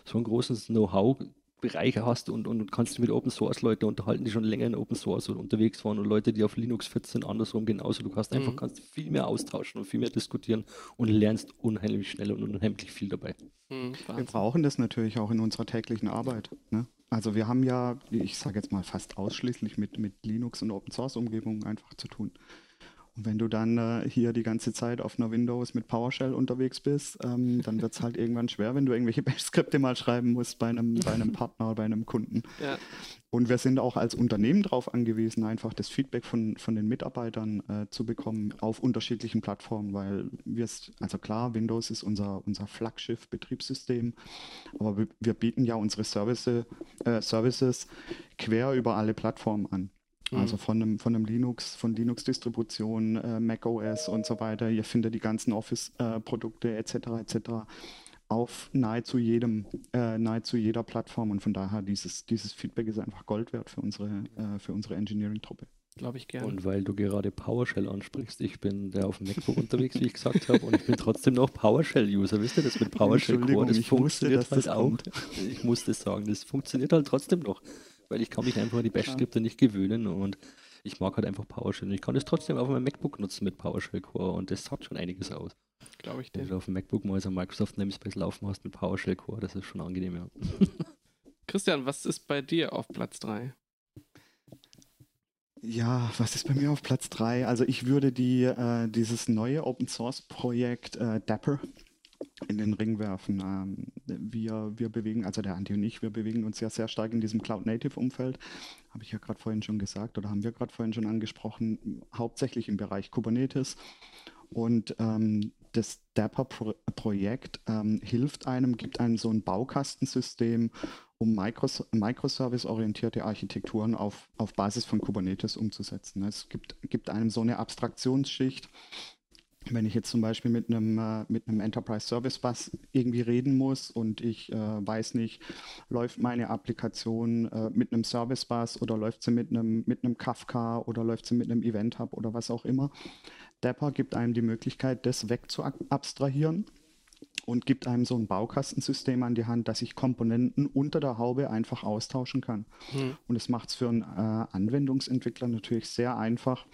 so ein großes Know-how Bereiche hast und, und kannst dich mit Open Source Leute unterhalten, die schon länger in Open Source unterwegs waren und Leute, die auf Linux fit sind, andersrum genauso. Du kannst einfach mhm. kannst viel mehr austauschen und viel mehr diskutieren und lernst unheimlich schnell und unheimlich viel dabei. Mhm, wir brauchen das natürlich auch in unserer täglichen Arbeit. Ne? Also wir haben ja, ich sage jetzt mal fast ausschließlich mit, mit Linux und Open Source Umgebungen einfach zu tun. Und wenn du dann äh, hier die ganze Zeit auf einer Windows mit PowerShell unterwegs bist, ähm, dann wird es halt irgendwann schwer, wenn du irgendwelche Bash-Skripte mal schreiben musst bei einem, bei einem Partner oder bei einem Kunden. Ja. Und wir sind auch als Unternehmen darauf angewiesen, einfach das Feedback von, von den Mitarbeitern äh, zu bekommen auf unterschiedlichen Plattformen, weil wir also klar, Windows ist unser, unser Flaggschiff-Betriebssystem, aber wir, wir, bieten ja unsere Service, äh, Services quer über alle Plattformen an. Mhm. Also von einem, von einem Linux, von Linux-Distributionen, äh, Mac OS und so weiter. Ihr findet die ganzen Office-Produkte äh, etc. etc. auf nahezu jedem, äh, nahezu jeder Plattform und von daher dieses, dieses Feedback ist einfach Gold wert für unsere, äh, für unsere Engineering-Truppe. Glaube ich gerne. Und weil du gerade PowerShell ansprichst, ich bin der auf dem MacBook unterwegs, wie ich gesagt habe, und ich bin trotzdem noch PowerShell-User. Wisst ihr das mit PowerShell Core? Das funktioniert wusste, halt auch. Ich muss das sagen, das funktioniert halt trotzdem noch weil ich kann mich einfach an die Bash-Skripte nicht gewöhnen und ich mag halt einfach PowerShell. Und ich kann das trotzdem auf meinem MacBook nutzen mit PowerShell Core und das sagt schon einiges aus. Glaube ich dir. Wenn du auf dem MacBook mal so Microsoft Namespace laufen hast mit PowerShell Core, das ist schon angenehm, ja. Christian, was ist bei dir auf Platz 3? Ja, was ist bei mir auf Platz 3? Also ich würde die, äh, dieses neue Open Source Projekt äh, Dapper in den Ring werfen. Ähm, wir, wir bewegen, also der Andi und ich, wir bewegen uns ja sehr stark in diesem Cloud-Native-Umfeld. Habe ich ja gerade vorhin schon gesagt oder haben wir gerade vorhin schon angesprochen, hauptsächlich im Bereich Kubernetes. Und ähm, das Dapper-Projekt ähm, hilft einem, gibt einem so ein Baukastensystem, um Micros Microservice-orientierte Architekturen auf, auf Basis von Kubernetes umzusetzen. Es gibt, gibt einem so eine Abstraktionsschicht, wenn ich jetzt zum Beispiel mit einem, äh, mit einem Enterprise Service Bus irgendwie reden muss und ich äh, weiß nicht, läuft meine Applikation äh, mit einem Service Bus oder läuft sie mit einem, mit einem Kafka oder läuft sie mit einem Event Hub oder was auch immer. Dapper gibt einem die Möglichkeit, das wegzuabstrahieren und gibt einem so ein Baukastensystem an die Hand, dass ich Komponenten unter der Haube einfach austauschen kann. Mhm. Und es macht es für einen äh, Anwendungsentwickler natürlich sehr einfach,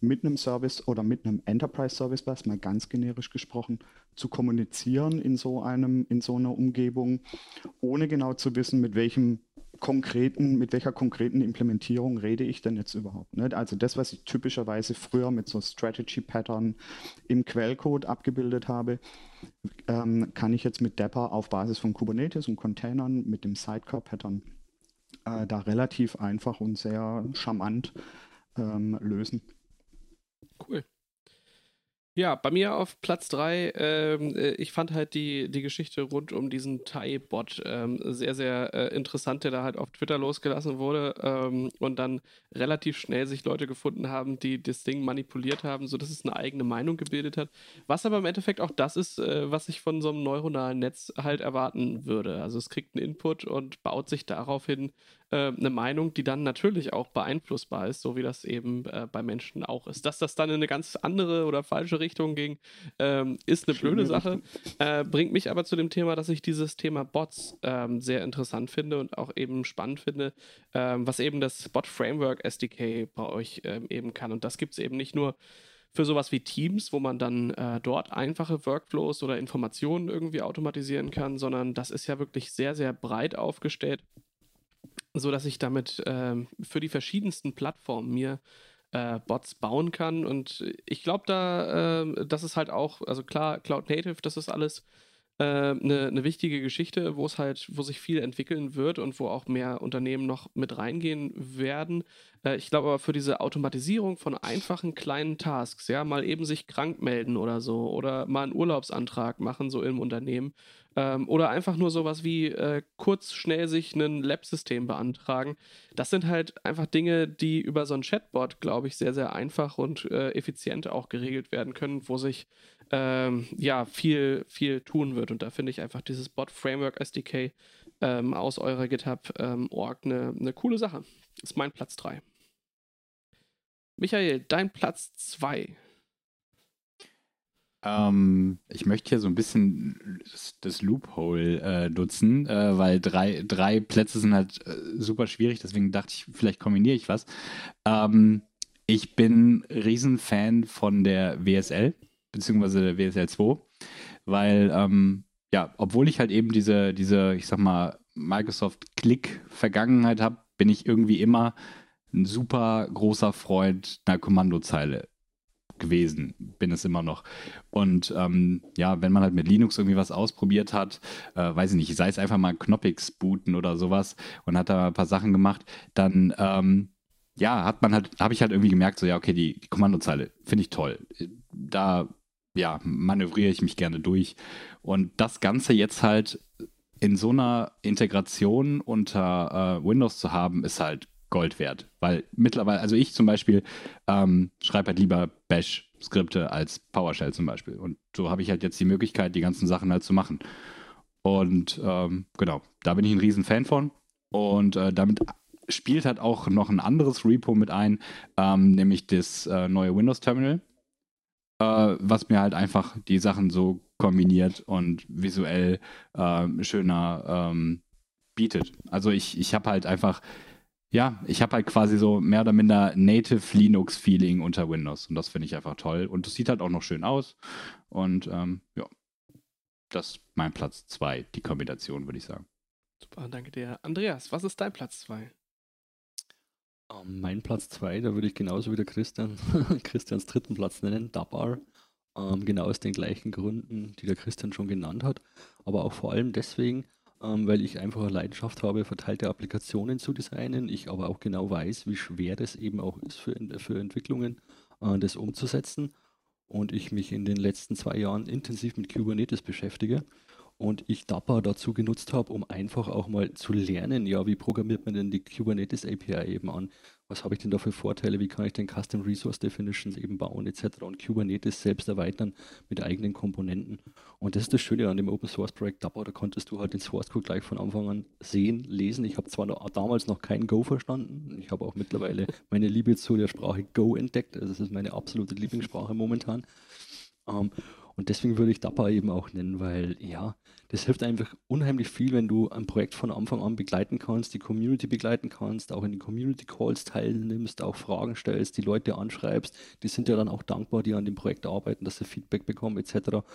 mit einem Service oder mit einem Enterprise Service Bus, mal ganz generisch gesprochen, zu kommunizieren in so einem, in so einer Umgebung, ohne genau zu wissen, mit welchem konkreten, mit welcher konkreten Implementierung rede ich denn jetzt überhaupt? Ne? Also das, was ich typischerweise früher mit so Strategy Pattern im Quellcode abgebildet habe, ähm, kann ich jetzt mit Dapper auf Basis von Kubernetes und Containern mit dem Sidecar Pattern äh, da relativ einfach und sehr charmant ähm, lösen. Cool. Ja, bei mir auf Platz 3, ähm, äh, ich fand halt die, die Geschichte rund um diesen Thai-Bot ähm, sehr, sehr äh, interessant, der da halt auf Twitter losgelassen wurde ähm, und dann relativ schnell sich Leute gefunden haben, die das Ding manipuliert haben, sodass es eine eigene Meinung gebildet hat. Was aber im Endeffekt auch das ist, äh, was ich von so einem neuronalen Netz halt erwarten würde. Also es kriegt einen Input und baut sich daraufhin äh, eine Meinung, die dann natürlich auch beeinflussbar ist, so wie das eben äh, bei Menschen auch ist. Dass das dann in eine ganz andere oder falsche Richtung ging, ähm, ist eine blöde Sache. Äh, bringt mich aber zu dem Thema, dass ich dieses Thema Bots ähm, sehr interessant finde und auch eben spannend finde, ähm, was eben das Bot Framework SDK bei euch ähm, eben kann. Und das gibt es eben nicht nur für sowas wie Teams, wo man dann äh, dort einfache Workflows oder Informationen irgendwie automatisieren kann, sondern das ist ja wirklich sehr, sehr breit aufgestellt, sodass ich damit ähm, für die verschiedensten Plattformen mir äh, Bots bauen kann. Und ich glaube da, äh, das ist halt auch, also klar, Cloud Native, das ist alles eine, äh, eine wichtige Geschichte, wo es halt, wo sich viel entwickeln wird und wo auch mehr Unternehmen noch mit reingehen werden. Äh, ich glaube aber für diese Automatisierung von einfachen kleinen Tasks, ja, mal eben sich krank melden oder so oder mal einen Urlaubsantrag machen, so im Unternehmen, ähm, oder einfach nur sowas wie äh, kurz schnell sich ein Lab-System beantragen. Das sind halt einfach Dinge, die über so ein Chatbot, glaube ich, sehr, sehr einfach und äh, effizient auch geregelt werden können, wo sich ähm, ja viel, viel tun wird. Und da finde ich einfach dieses Bot-Framework SDK ähm, aus eurer GitHub-Org eine ne coole Sache. Ist mein Platz 3. Michael, dein Platz 2. Ähm, ich möchte hier so ein bisschen das, Loophole äh, nutzen, äh, weil drei, drei Plätze sind halt äh, super schwierig, deswegen dachte ich, vielleicht kombiniere ich was. Ähm, ich bin Riesenfan von der WSL, beziehungsweise der WSL 2, weil, ähm, ja, obwohl ich halt eben diese, diese ich sag mal, Microsoft-Click-Vergangenheit habe, bin ich irgendwie immer ein super großer Freund einer Kommandozeile gewesen, bin es immer noch. Und ähm, ja, wenn man halt mit Linux irgendwie was ausprobiert hat, äh, weiß ich nicht, sei es einfach mal Knoppix booten oder sowas und hat da ein paar Sachen gemacht, dann ähm, ja, hat man halt, habe ich halt irgendwie gemerkt, so ja, okay, die, Kommandozeile finde ich toll. Da ja, manövriere ich mich gerne durch. Und das Ganze jetzt halt in so einer Integration unter äh, Windows zu haben, ist halt Gold wert. Weil mittlerweile, also ich zum Beispiel ähm, schreibe halt lieber Bash-Skripte als PowerShell zum Beispiel. Und so habe ich halt jetzt die Möglichkeit, die ganzen Sachen halt zu machen. Und ähm, genau, da bin ich ein riesen Fan von. Und äh, damit spielt halt auch noch ein anderes Repo mit ein, ähm, nämlich das äh, neue Windows Terminal, äh, was mir halt einfach die Sachen so kombiniert und visuell äh, schöner ähm, bietet. Also ich, ich habe halt einfach ja, ich habe halt quasi so mehr oder minder Native Linux-Feeling unter Windows und das finde ich einfach toll. Und es sieht halt auch noch schön aus. Und ähm, ja, das ist mein Platz 2, die Kombination, würde ich sagen. Super, danke dir. Andreas, was ist dein Platz 2? Um, ähm, mein Platz 2, da würde ich genauso wie der Christian, Christians dritten Platz nennen, Dabar. Um, ähm, genau aus den gleichen Gründen, die der Christian schon genannt hat. Aber auch vor allem deswegen, weil ich einfach eine Leidenschaft habe, verteilte Applikationen zu designen. Ich aber auch genau weiß, wie schwer das eben auch ist für, für Entwicklungen, äh, das umzusetzen. Und ich mich in den letzten zwei Jahren intensiv mit Kubernetes beschäftige und ich Dapper dazu genutzt habe, um einfach auch mal zu lernen, ja, wie programmiert man denn die Kubernetes API eben an? Was habe ich denn da für Vorteile? Wie kann ich denn Custom Resource Definitions eben bauen etc. und Kubernetes selbst erweitern mit eigenen Komponenten? Und das ist das Schöne an dem Open Source Projekt Dapper, da konntest du halt den Source Code gleich von Anfang an sehen, lesen. Ich habe zwar noch, damals noch kein Go verstanden, ich habe auch mittlerweile meine Liebe zu der Sprache Go entdeckt, also das ist meine absolute Lieblingssprache momentan. Um, ähm, und deswegen würde ich Dapper eben auch nennen, weil ja, das hilft einfach unheimlich viel, wenn du ein Projekt von Anfang an begleiten kannst, die Community begleiten kannst, auch in den Community Calls teilnimmst, auch Fragen stellst, die Leute anschreibst. Die sind ja dann auch dankbar, die an dem Projekt arbeiten, dass sie Feedback bekommen etc.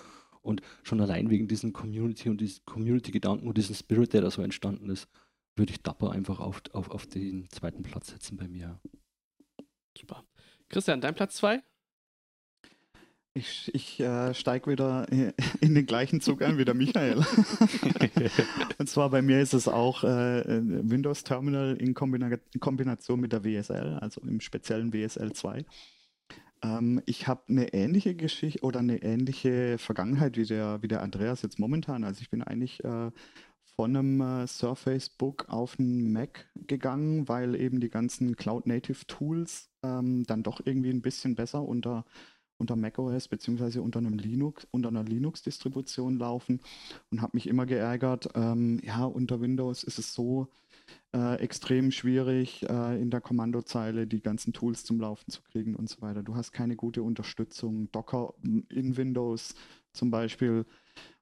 Und schon allein wegen diesem Community und diesem Community-Gedanken und diesem Spirit, der da so entstanden ist, würde ich Dapper einfach auf, auf, auf den zweiten Platz setzen bei mir. Super. Christian, dein Platz zwei? Ich, ich äh, steige wieder in den gleichen Zug ein wie der Michael. und zwar bei mir ist es auch äh, Windows Terminal in, Kombina in, Kombination mit der WSL, also im speziellen WSL 2. Ähm, ich habe eine ähnliche Geschichte oder eine ähnliche Vergangenheit wie der, wie der Andreas jetzt momentan. Also ich bin eigentlich äh, von einem äh, Surface Book auf einen Mac gegangen, weil eben die ganzen Cloud Native Tools ähm, dann doch irgendwie ein bisschen besser unter unter macOS beziehungsweise unter einem Linux, unter einer Linux-Distribution laufen und habe mich immer geärgert, ähm, ja, unter Windows ist es so, äh, extrem schwierig, äh, in der Kommandozeile die ganzen Tools zum Laufen zu kriegen und so weiter. Du hast keine gute Unterstützung. Docker in Windows zum Beispiel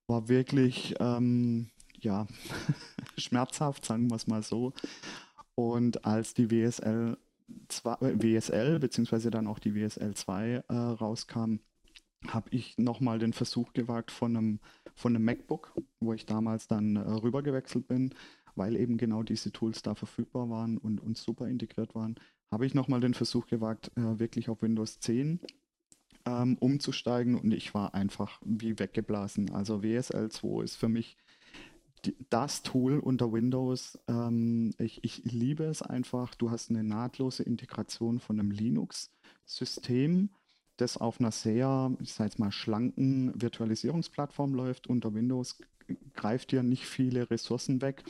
war wirklich ähm, ja, schmerzhaft, sagen wir es mal so. Und als die WSL 2, äh, WSL beziehungsweise dann auch die WSL 2 äh, rauskam, habe ich nochmal den Versuch gewagt von einem, von einem MacBook, wo ich damals dann äh, rüber gewechselt bin, weil eben genau diese Tools da verfügbar waren und, und super integriert waren, habe ich nochmal den Versuch gewagt, äh, wirklich auf Windows 10 ähm, umzusteigen und ich war einfach wie weggeblasen. Also WSL 2 ist für mich die, das Tool unter Windows. Ähm, ich, ich liebe es einfach. Du hast eine nahtlose Integration von einem Linux-System das auf einer sehr, ich sage jetzt mal, schlanken Virtualisierungsplattform läuft unter Windows, greift dir nicht viele Ressourcen weg.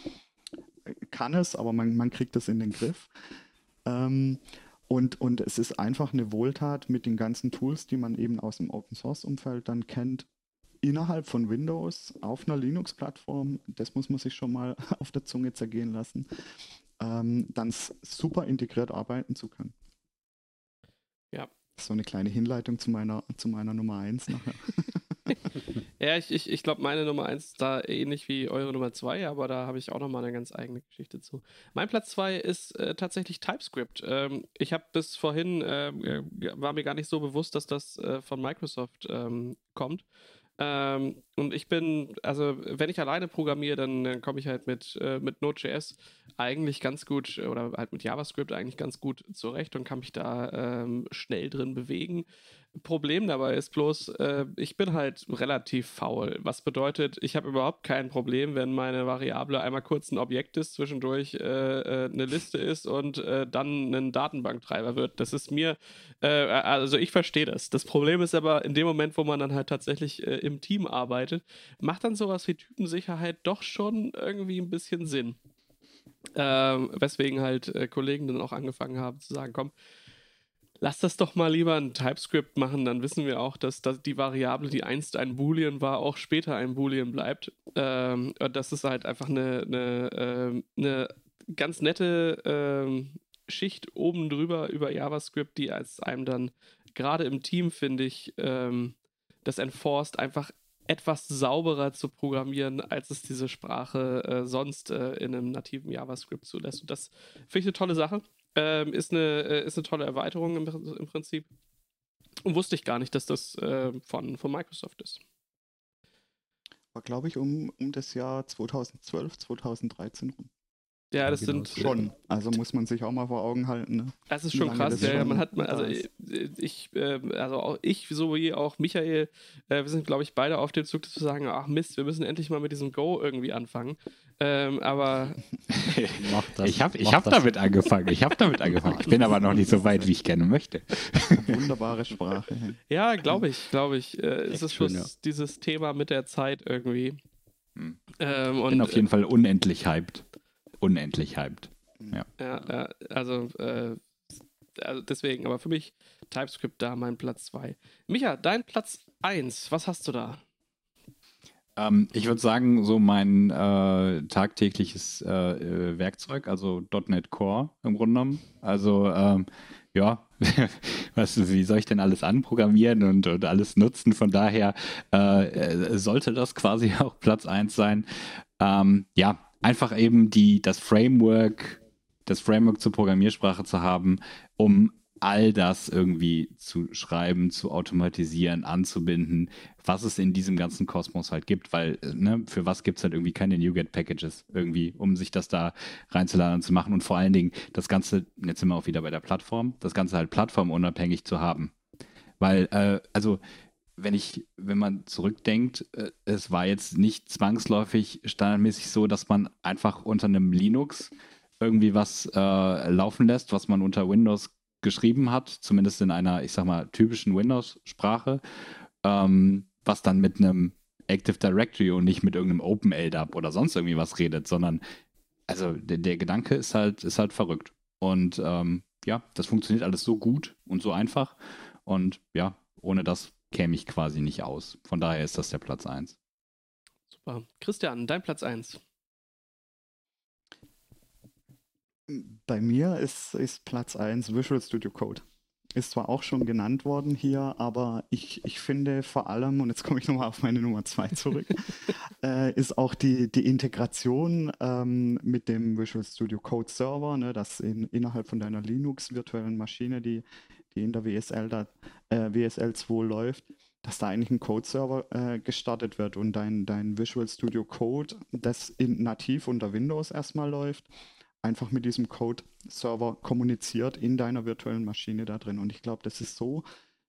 Kann es, aber man, man kriegt es in den Griff. Ähm, und, und es ist einfach eine Wohltat mit den ganzen Tools, die man eben aus dem Open Source Umfeld dann kennt, innerhalb von Windows auf einer Linux-Plattform, das muss man sich schon mal auf der Zunge zergehen lassen, ähm, dann super integriert arbeiten zu können. Ja, so eine kleine Hinleitung zu meiner, zu meiner Nummer 1 nachher. ja, ich, ich, ich glaube, meine Nummer 1 ist da ähnlich wie eure Nummer 2, aber da habe ich auch nochmal eine ganz eigene Geschichte zu. Mein Platz 2 ist äh, tatsächlich TypeScript. Ähm, ich habe bis vorhin, äh, war mir gar nicht so bewusst, dass das äh, von Microsoft ähm, kommt. Ähm, und ich bin, also wenn ich alleine programmiere, dann, dann komme ich halt mit, äh, mit Node.js eigentlich ganz gut oder halt mit JavaScript eigentlich ganz gut zurecht und kann mich da ähm, schnell drin bewegen. Problem dabei ist bloß, äh, ich bin halt relativ faul. Was bedeutet, ich habe überhaupt kein Problem, wenn meine Variable einmal kurz ein Objekt ist, zwischendurch äh, äh, eine Liste ist und äh, dann ein Datenbanktreiber wird. Das ist mir, äh, also ich verstehe das. Das Problem ist aber, in dem Moment, wo man dann halt tatsächlich äh, im Team arbeitet, macht dann sowas wie Typensicherheit doch schon irgendwie ein bisschen Sinn. Ähm, weswegen halt Kollegen dann auch angefangen haben zu sagen, komm, lass das doch mal lieber ein TypeScript machen, dann wissen wir auch, dass, dass die Variable, die einst ein Boolean war, auch später ein Boolean bleibt. Ähm, das ist halt einfach eine, eine, äh, eine ganz nette äh, Schicht oben drüber über JavaScript, die als einem dann gerade im Team, finde ich, ähm, das enforced, einfach etwas sauberer zu programmieren, als es diese Sprache äh, sonst äh, in einem nativen JavaScript zulässt. Und das finde ich eine tolle Sache. Ähm, ist, eine, äh, ist eine tolle Erweiterung im, im, Prinzip. Und wusste ich gar nicht, dass das äh, von, von Microsoft ist. War, glaube ich, um, um das Jahr 2012, 2013 rum. Ja, das genau, sind schon. Also muss man sich auch mal vor Augen halten. Ne? Das ist schon krass. Ja, man hat, also ich, äh, also auch ich so wie auch Michael, äh, wir sind glaube ich beide auf dem Zug zu sagen, ach Mist, wir müssen endlich mal mit diesem Go irgendwie anfangen. Ähm, aber das, ich habe ich hab damit angefangen. Ich habe damit angefangen. Ich bin aber noch nicht so weit, wie ich gerne möchte. Wunderbare Sprache. Ja, glaube ich, glaube ich. Äh, es ist schon ja. dieses Thema mit der Zeit irgendwie. Hm. Ähm, und, bin auf jeden Fall unendlich hyped unendlich hyped. Ja, ja, ja also, äh, also deswegen, aber für mich TypeScript da mein Platz 2. Micha, dein Platz 1, was hast du da? Ähm, ich würde sagen, so mein äh, tagtägliches äh, äh Werkzeug, also .NET Core im Grunde genommen. Also ähm, ja, was, wie soll ich denn alles anprogrammieren und, und alles nutzen? Von daher äh, äh sollte das quasi auch Platz 1 sein. Ähm, ja, einfach eben die, das Framework, das Framework zur Programmiersprache zu haben, um all das irgendwie zu schreiben, zu automatisieren, anzubinden, was es in diesem ganzen Kosmos halt gibt, weil ne, für was gibt es halt irgendwie keine NuGet-Packages irgendwie, um sich das da reinzuladen und zu machen und vor allen Dingen das Ganze, jetzt sind wir auch wieder bei der Plattform, das Ganze halt plattformunabhängig zu haben. Weil, äh, also wenn ich, wenn man zurückdenkt, äh, es war jetzt nicht zwangsläufig standardmäßig so, dass man einfach unter einem Linux irgendwie was äh, laufen lässt, was man unter Windows geschrieben hat, zumindest in einer, ich sag mal, typischen Windows-Sprache, ähm, was dann mit einem Active Directory und nicht mit irgendeinem Open LDAP oder sonst irgendwie was redet, sondern also der, der Gedanke ist halt, ist halt verrückt. Und ähm, ja, das funktioniert alles so gut und so einfach. Und ja, ohne das käme ich quasi nicht aus. Von daher ist das der Platz 1. Super. Christian, dein Platz 1. bei mir ist, ist Platz 1 Visual Studio Code. Ist zwar auch schon genannt worden hier, aber ich, ich finde vor allem, und jetzt komme ich nochmal auf meine Nummer 2 zurück, äh, ist auch die, die Integration ähm, mit dem Visual Studio Code Server, ne, das in, innerhalb von deiner Linux-virtuellen Maschine, die, die in der WSL, da, äh, WSL 2 läuft, dass da eigentlich ein Code-Server äh, gestartet wird und dein, dein Visual Studio Code, das in, nativ unter Windows erstmal läuft, einfach mit diesem Code-Server kommuniziert in deiner virtuellen Maschine da drin. Und ich glaube, das ist so,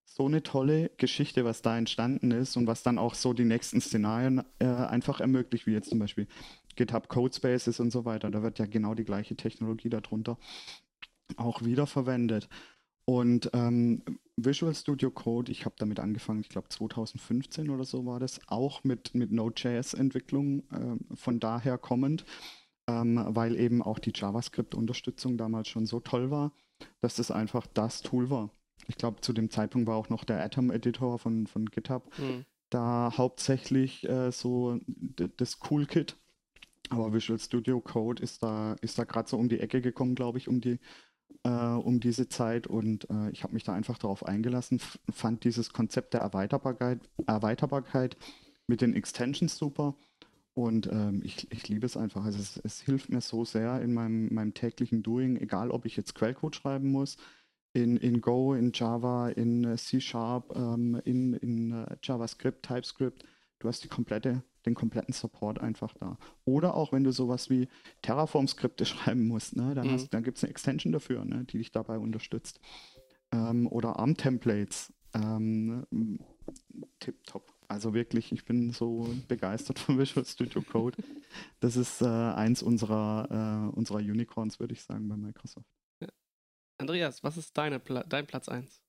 so eine tolle Geschichte, was da entstanden ist und was dann auch so die nächsten Szenarien äh, einfach ermöglicht, wie jetzt zum Beispiel GitHub Codespaces und so weiter. Da wird ja genau die gleiche Technologie darunter auch wiederverwendet. Und ähm, Visual Studio Code, ich habe damit angefangen, ich glaube 2015 oder so war das, auch mit, mit Node.js-Entwicklung äh, von daher kommend, ähm, weil eben auch die JavaScript-Unterstützung damals schon so toll war, dass das einfach das Tool war. Ich glaube, zu dem Zeitpunkt war auch noch der Atom-Editor von, von GitHub mhm. da hauptsächlich äh, so das Cool-Kit. Aber Visual Studio Code ist da, ist da gerade so um die Ecke gekommen, glaube ich, um die äh, um diese Zeit und äh, ich habe mich da einfach darauf eingelassen, fand dieses Konzept der Erweiterbarkeit, Erweiterbarkeit mit den Extensions super und ähm, ich, ich liebe es einfach. Also es, es, hilft mir so sehr in meinem, meinem täglichen Doing, egal ob ich jetzt Quellcode schreiben muss, in, in Go, in Java, in äh, C Sharp, ähm, in, in uh, JavaScript, TypeScript. Du hast die komplette den kompletten Support einfach da. Oder auch wenn du sowas wie Terraform-Skripte schreiben musst, ne, dann, mhm. dann gibt es eine Extension dafür, ne, die dich dabei unterstützt. Ähm, oder ARM-Templates. Ähm, Tipptopp. Also wirklich, ich bin so begeistert von Visual Studio Code. Das ist äh, eins unserer, äh, unserer Unicorns, würde ich sagen, bei Microsoft. Ja. Andreas, was ist deine Pla dein Platz 1?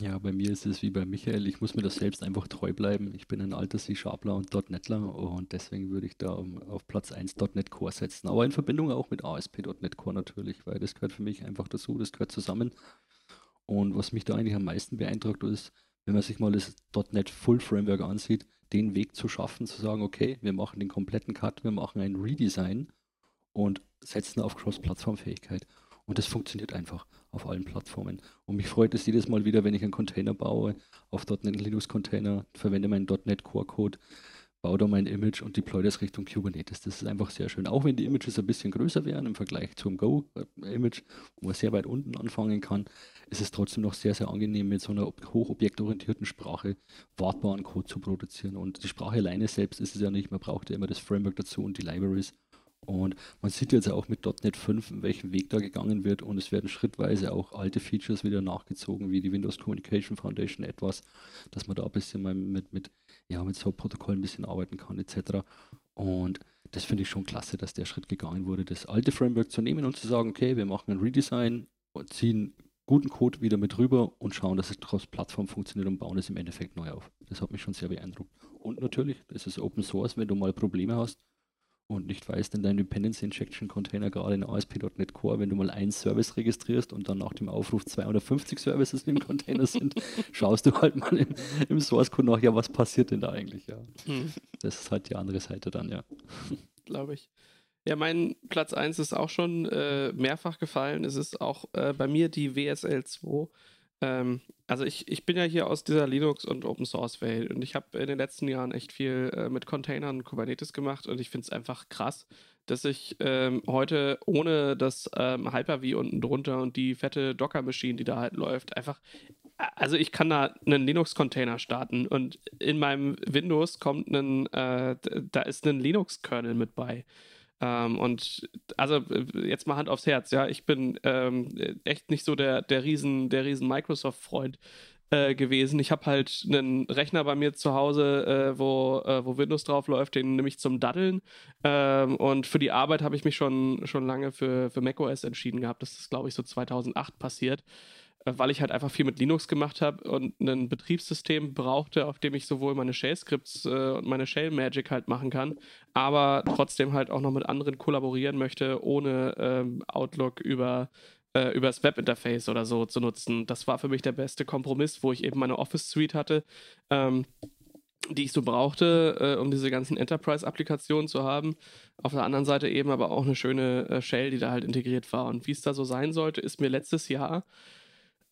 Ja, bei mir ist es wie bei Michael. Ich muss mir das selbst einfach treu bleiben. Ich bin ein alter C-Sharpler und .NETler und deswegen würde ich da auf Platz 1 .NET Core setzen. Aber in Verbindung auch mit ASP.NET Core natürlich, weil das gehört für mich einfach dazu, das gehört zusammen. Und was mich da eigentlich am meisten beeindruckt ist, wenn man sich mal das .NET Full Framework ansieht, den Weg zu schaffen, zu sagen, okay, wir machen den kompletten Cut, wir machen ein Redesign und setzen auf Cross-Plattform-Fähigkeit. Und das funktioniert einfach auf allen Plattformen. Und mich freut es jedes Mal wieder, wenn ich einen Container baue, auf .NET Linux Container, verwende meinen .NET Core Code, baue da mein Image und deploy das Richtung Kubernetes. Das ist einfach sehr schön. Auch wenn die Images ein bisschen größer wären im Vergleich zum Go-Image, wo man sehr weit unten anfangen kann, ist es trotzdem noch sehr, sehr angenehm, mit so einer hochobjektorientierten Sprache wartbaren Code zu produzieren. Und die Sprache alleine selbst ist es ja nicht, man braucht ja immer das Framework dazu und die Libraries. Und man sieht jetzt auch mit .NET 5, in welchem Weg da gegangen wird und es werden schrittweise auch alte Features wieder nachgezogen, wie die Windows Communication Foundation etwas, dass man da ein bisschen mal mit, mit, ja, mit so Protokollen ein bisschen arbeiten kann etc. Und das finde ich schon klasse, dass der Schritt gegangen wurde, das alte Framework zu nehmen und zu sagen, okay, wir machen ein Redesign, ziehen guten Code wieder mit rüber und schauen, dass es trotz Plattform funktioniert und bauen es im Endeffekt neu auf. Das hat mich schon sehr beeindruckt. Und natürlich, das ist Open Source, wenn du mal Probleme hast, und nicht weißt, in deinem Dependency Injection Container, gerade in ASP.NET Core, wenn du mal einen Service registrierst und dann nach dem Aufruf 250 Services im Container sind, schaust du halt mal im, im Source Code nach, ja, was passiert denn da eigentlich, ja. Hm. Das ist halt die andere Seite dann, ja. Glaube ich. Ja, mein Platz 1 ist auch schon äh, mehrfach gefallen. Es ist auch äh, bei mir die WSL 2. Ähm, also ich, ich bin ja hier aus dieser Linux- und Open-Source-Welt und ich habe in den letzten Jahren echt viel äh, mit Containern und Kubernetes gemacht und ich finde es einfach krass, dass ich ähm, heute ohne das ähm, Hyper-V unten drunter und die fette Docker-Maschine, die da halt läuft, einfach, also ich kann da einen Linux-Container starten und in meinem Windows kommt ein, äh, da ist ein Linux-Kernel mit bei. Ähm, und also jetzt mal Hand aufs Herz, ja, ich bin ähm, echt nicht so der, der riesen, der riesen Microsoft-Freund äh, gewesen. Ich habe halt einen Rechner bei mir zu Hause, äh, wo, äh, wo Windows drauf läuft, den nehme ich zum Daddeln. Ähm, und für die Arbeit habe ich mich schon, schon lange für, für macOS entschieden gehabt. Das ist, glaube ich, so 2008 passiert weil ich halt einfach viel mit Linux gemacht habe und ein Betriebssystem brauchte, auf dem ich sowohl meine Shell-Scripts äh, und meine Shell-Magic halt machen kann, aber trotzdem halt auch noch mit anderen kollaborieren möchte, ohne ähm, Outlook über äh, übers Webinterface oder so zu nutzen. Das war für mich der beste Kompromiss, wo ich eben meine Office Suite hatte. Ähm, die ich so brauchte, äh, um diese ganzen Enterprise-Applikationen zu haben. Auf der anderen Seite eben aber auch eine schöne äh, Shell, die da halt integriert war. Und wie es da so sein sollte, ist mir letztes Jahr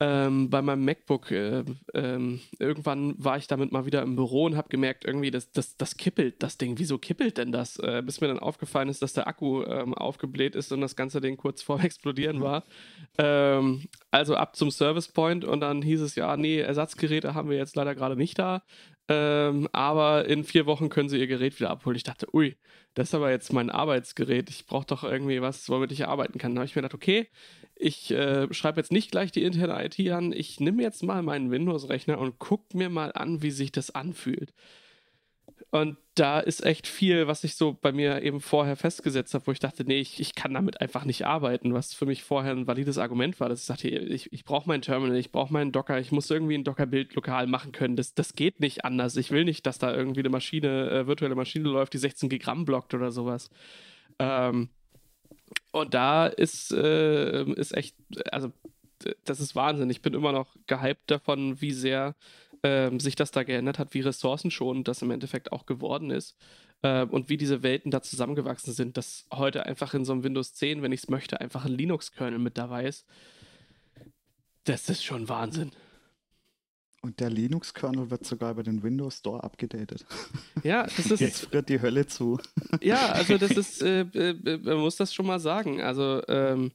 ähm, bei meinem MacBook, äh, ähm, irgendwann war ich damit mal wieder im Büro und habe gemerkt, irgendwie, das, das, das kippelt, das Ding. Wieso kippelt denn das? Äh, bis mir dann aufgefallen ist, dass der Akku ähm, aufgebläht ist und das ganze Ding kurz vor Explodieren war. Ähm, also ab zum Service Point und dann hieß es ja, nee, Ersatzgeräte haben wir jetzt leider gerade nicht da. Ähm, aber in vier Wochen können sie ihr Gerät wieder abholen. Ich dachte, ui, das ist aber jetzt mein Arbeitsgerät. Ich brauche doch irgendwie was, womit ich arbeiten kann. Da habe ich mir gedacht, okay, ich äh, schreibe jetzt nicht gleich die interne IT an. Ich nehme jetzt mal meinen Windows-Rechner und gucke mir mal an, wie sich das anfühlt. Und da ist echt viel, was ich so bei mir eben vorher festgesetzt habe, wo ich dachte, nee, ich, ich kann damit einfach nicht arbeiten, was für mich vorher ein valides Argument war, dass ich sagte, ich, ich brauche mein Terminal, ich brauche meinen Docker, ich muss irgendwie ein Docker-Bild lokal machen können. Das, das geht nicht anders. Ich will nicht, dass da irgendwie eine Maschine, äh, virtuelle Maschine läuft, die 16 Gigramm blockt oder sowas. Ähm, und da ist, äh, ist echt, also das ist Wahnsinn. Ich bin immer noch gehypt davon, wie sehr ähm, sich das da geändert hat, wie ressourcenschonend das im Endeffekt auch geworden ist äh, und wie diese Welten da zusammengewachsen sind, dass heute einfach in so einem Windows 10, wenn ich es möchte, einfach ein Linux-Kernel mit dabei ist. Das ist schon Wahnsinn. Und der Linux-Kernel wird sogar über den Windows Store abgedatet. Ja, das ist. Jetzt friert die Hölle zu. Ja, also das ist, äh, äh, man muss das schon mal sagen. Also ähm,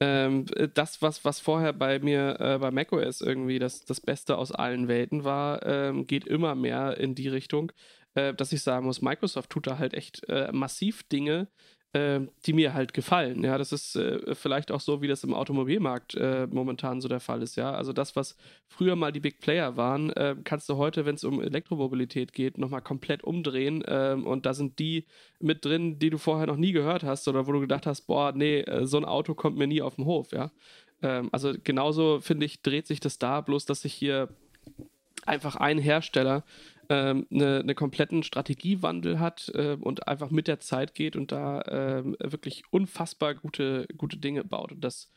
ähm, das, was, was vorher bei mir äh, bei macOS irgendwie das, das Beste aus allen Welten war, ähm, geht immer mehr in die Richtung, äh, dass ich sagen muss, Microsoft tut da halt echt äh, massiv Dinge, die mir halt gefallen. Ja, das ist äh, vielleicht auch so, wie das im Automobilmarkt äh, momentan so der Fall ist. Ja, also das, was früher mal die Big Player waren, äh, kannst du heute, wenn es um Elektromobilität geht, nochmal komplett umdrehen. Ähm, und da sind die mit drin, die du vorher noch nie gehört hast oder wo du gedacht hast, boah, nee, äh, so ein Auto kommt mir nie auf den Hof. Ja, ähm, also genauso finde ich, dreht sich das da, bloß dass sich hier einfach ein Hersteller ähm, eine, eine, kompletten Strategiewandel hat äh, und einfach mit der Zeit geht und da ähm, wirklich unfassbar gute, gute Dinge baut. Und das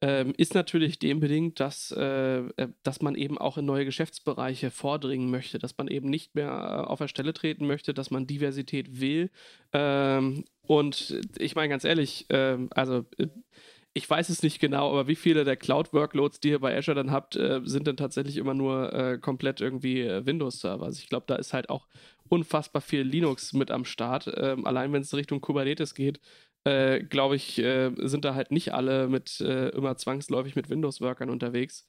ähm, ist natürlich dem bedingt, dass, äh, äh, dass man eben auch in neue Geschäftsbereiche vordringen möchte, dass man eben nicht mehr auf der Stelle treten möchte, dass man Diversität will. Ähm, und ich meine ganz ehrlich, ähm, also äh, ich weiß es nicht genau, aber wie viele der Cloud-Workloads, die ihr bei Azure dann habt, äh, sind dann tatsächlich immer nur äh, komplett irgendwie äh, Windows-Server? Also ich glaube, da ist halt auch unfassbar viel Linux mit am Start. Ähm, allein wenn es Richtung Kubernetes geht, äh, glaube ich, äh, sind da halt nicht alle mit immer zwangsläufig mit Windows-Workern unterwegs.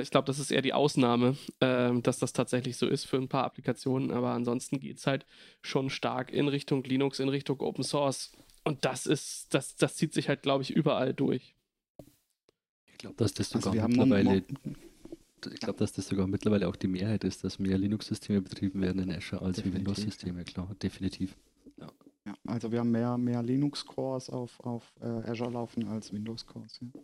ich glaube, das ist eher die Ausnahme, ähm, dass das tatsächlich so ist für ein paar Applikationen. Aber ansonsten geht es halt schon stark in Richtung Linux, in Richtung Open Source. Und das ist, das, das zieht sich halt, glaube ich, überall durch. Ich glaube, dass das also sogar also mittlerweile, ich glaube, dass das sogar mittlerweile auch die Mehrheit ist, dass mehr Linux-Systeme betrieben werden in Azure als Windows-Systeme, klar, definitiv. Ja. ja. also wir haben mehr, mehr Linux-Cores auf, auf äh, Azure laufen als Windows-Cores. Ja.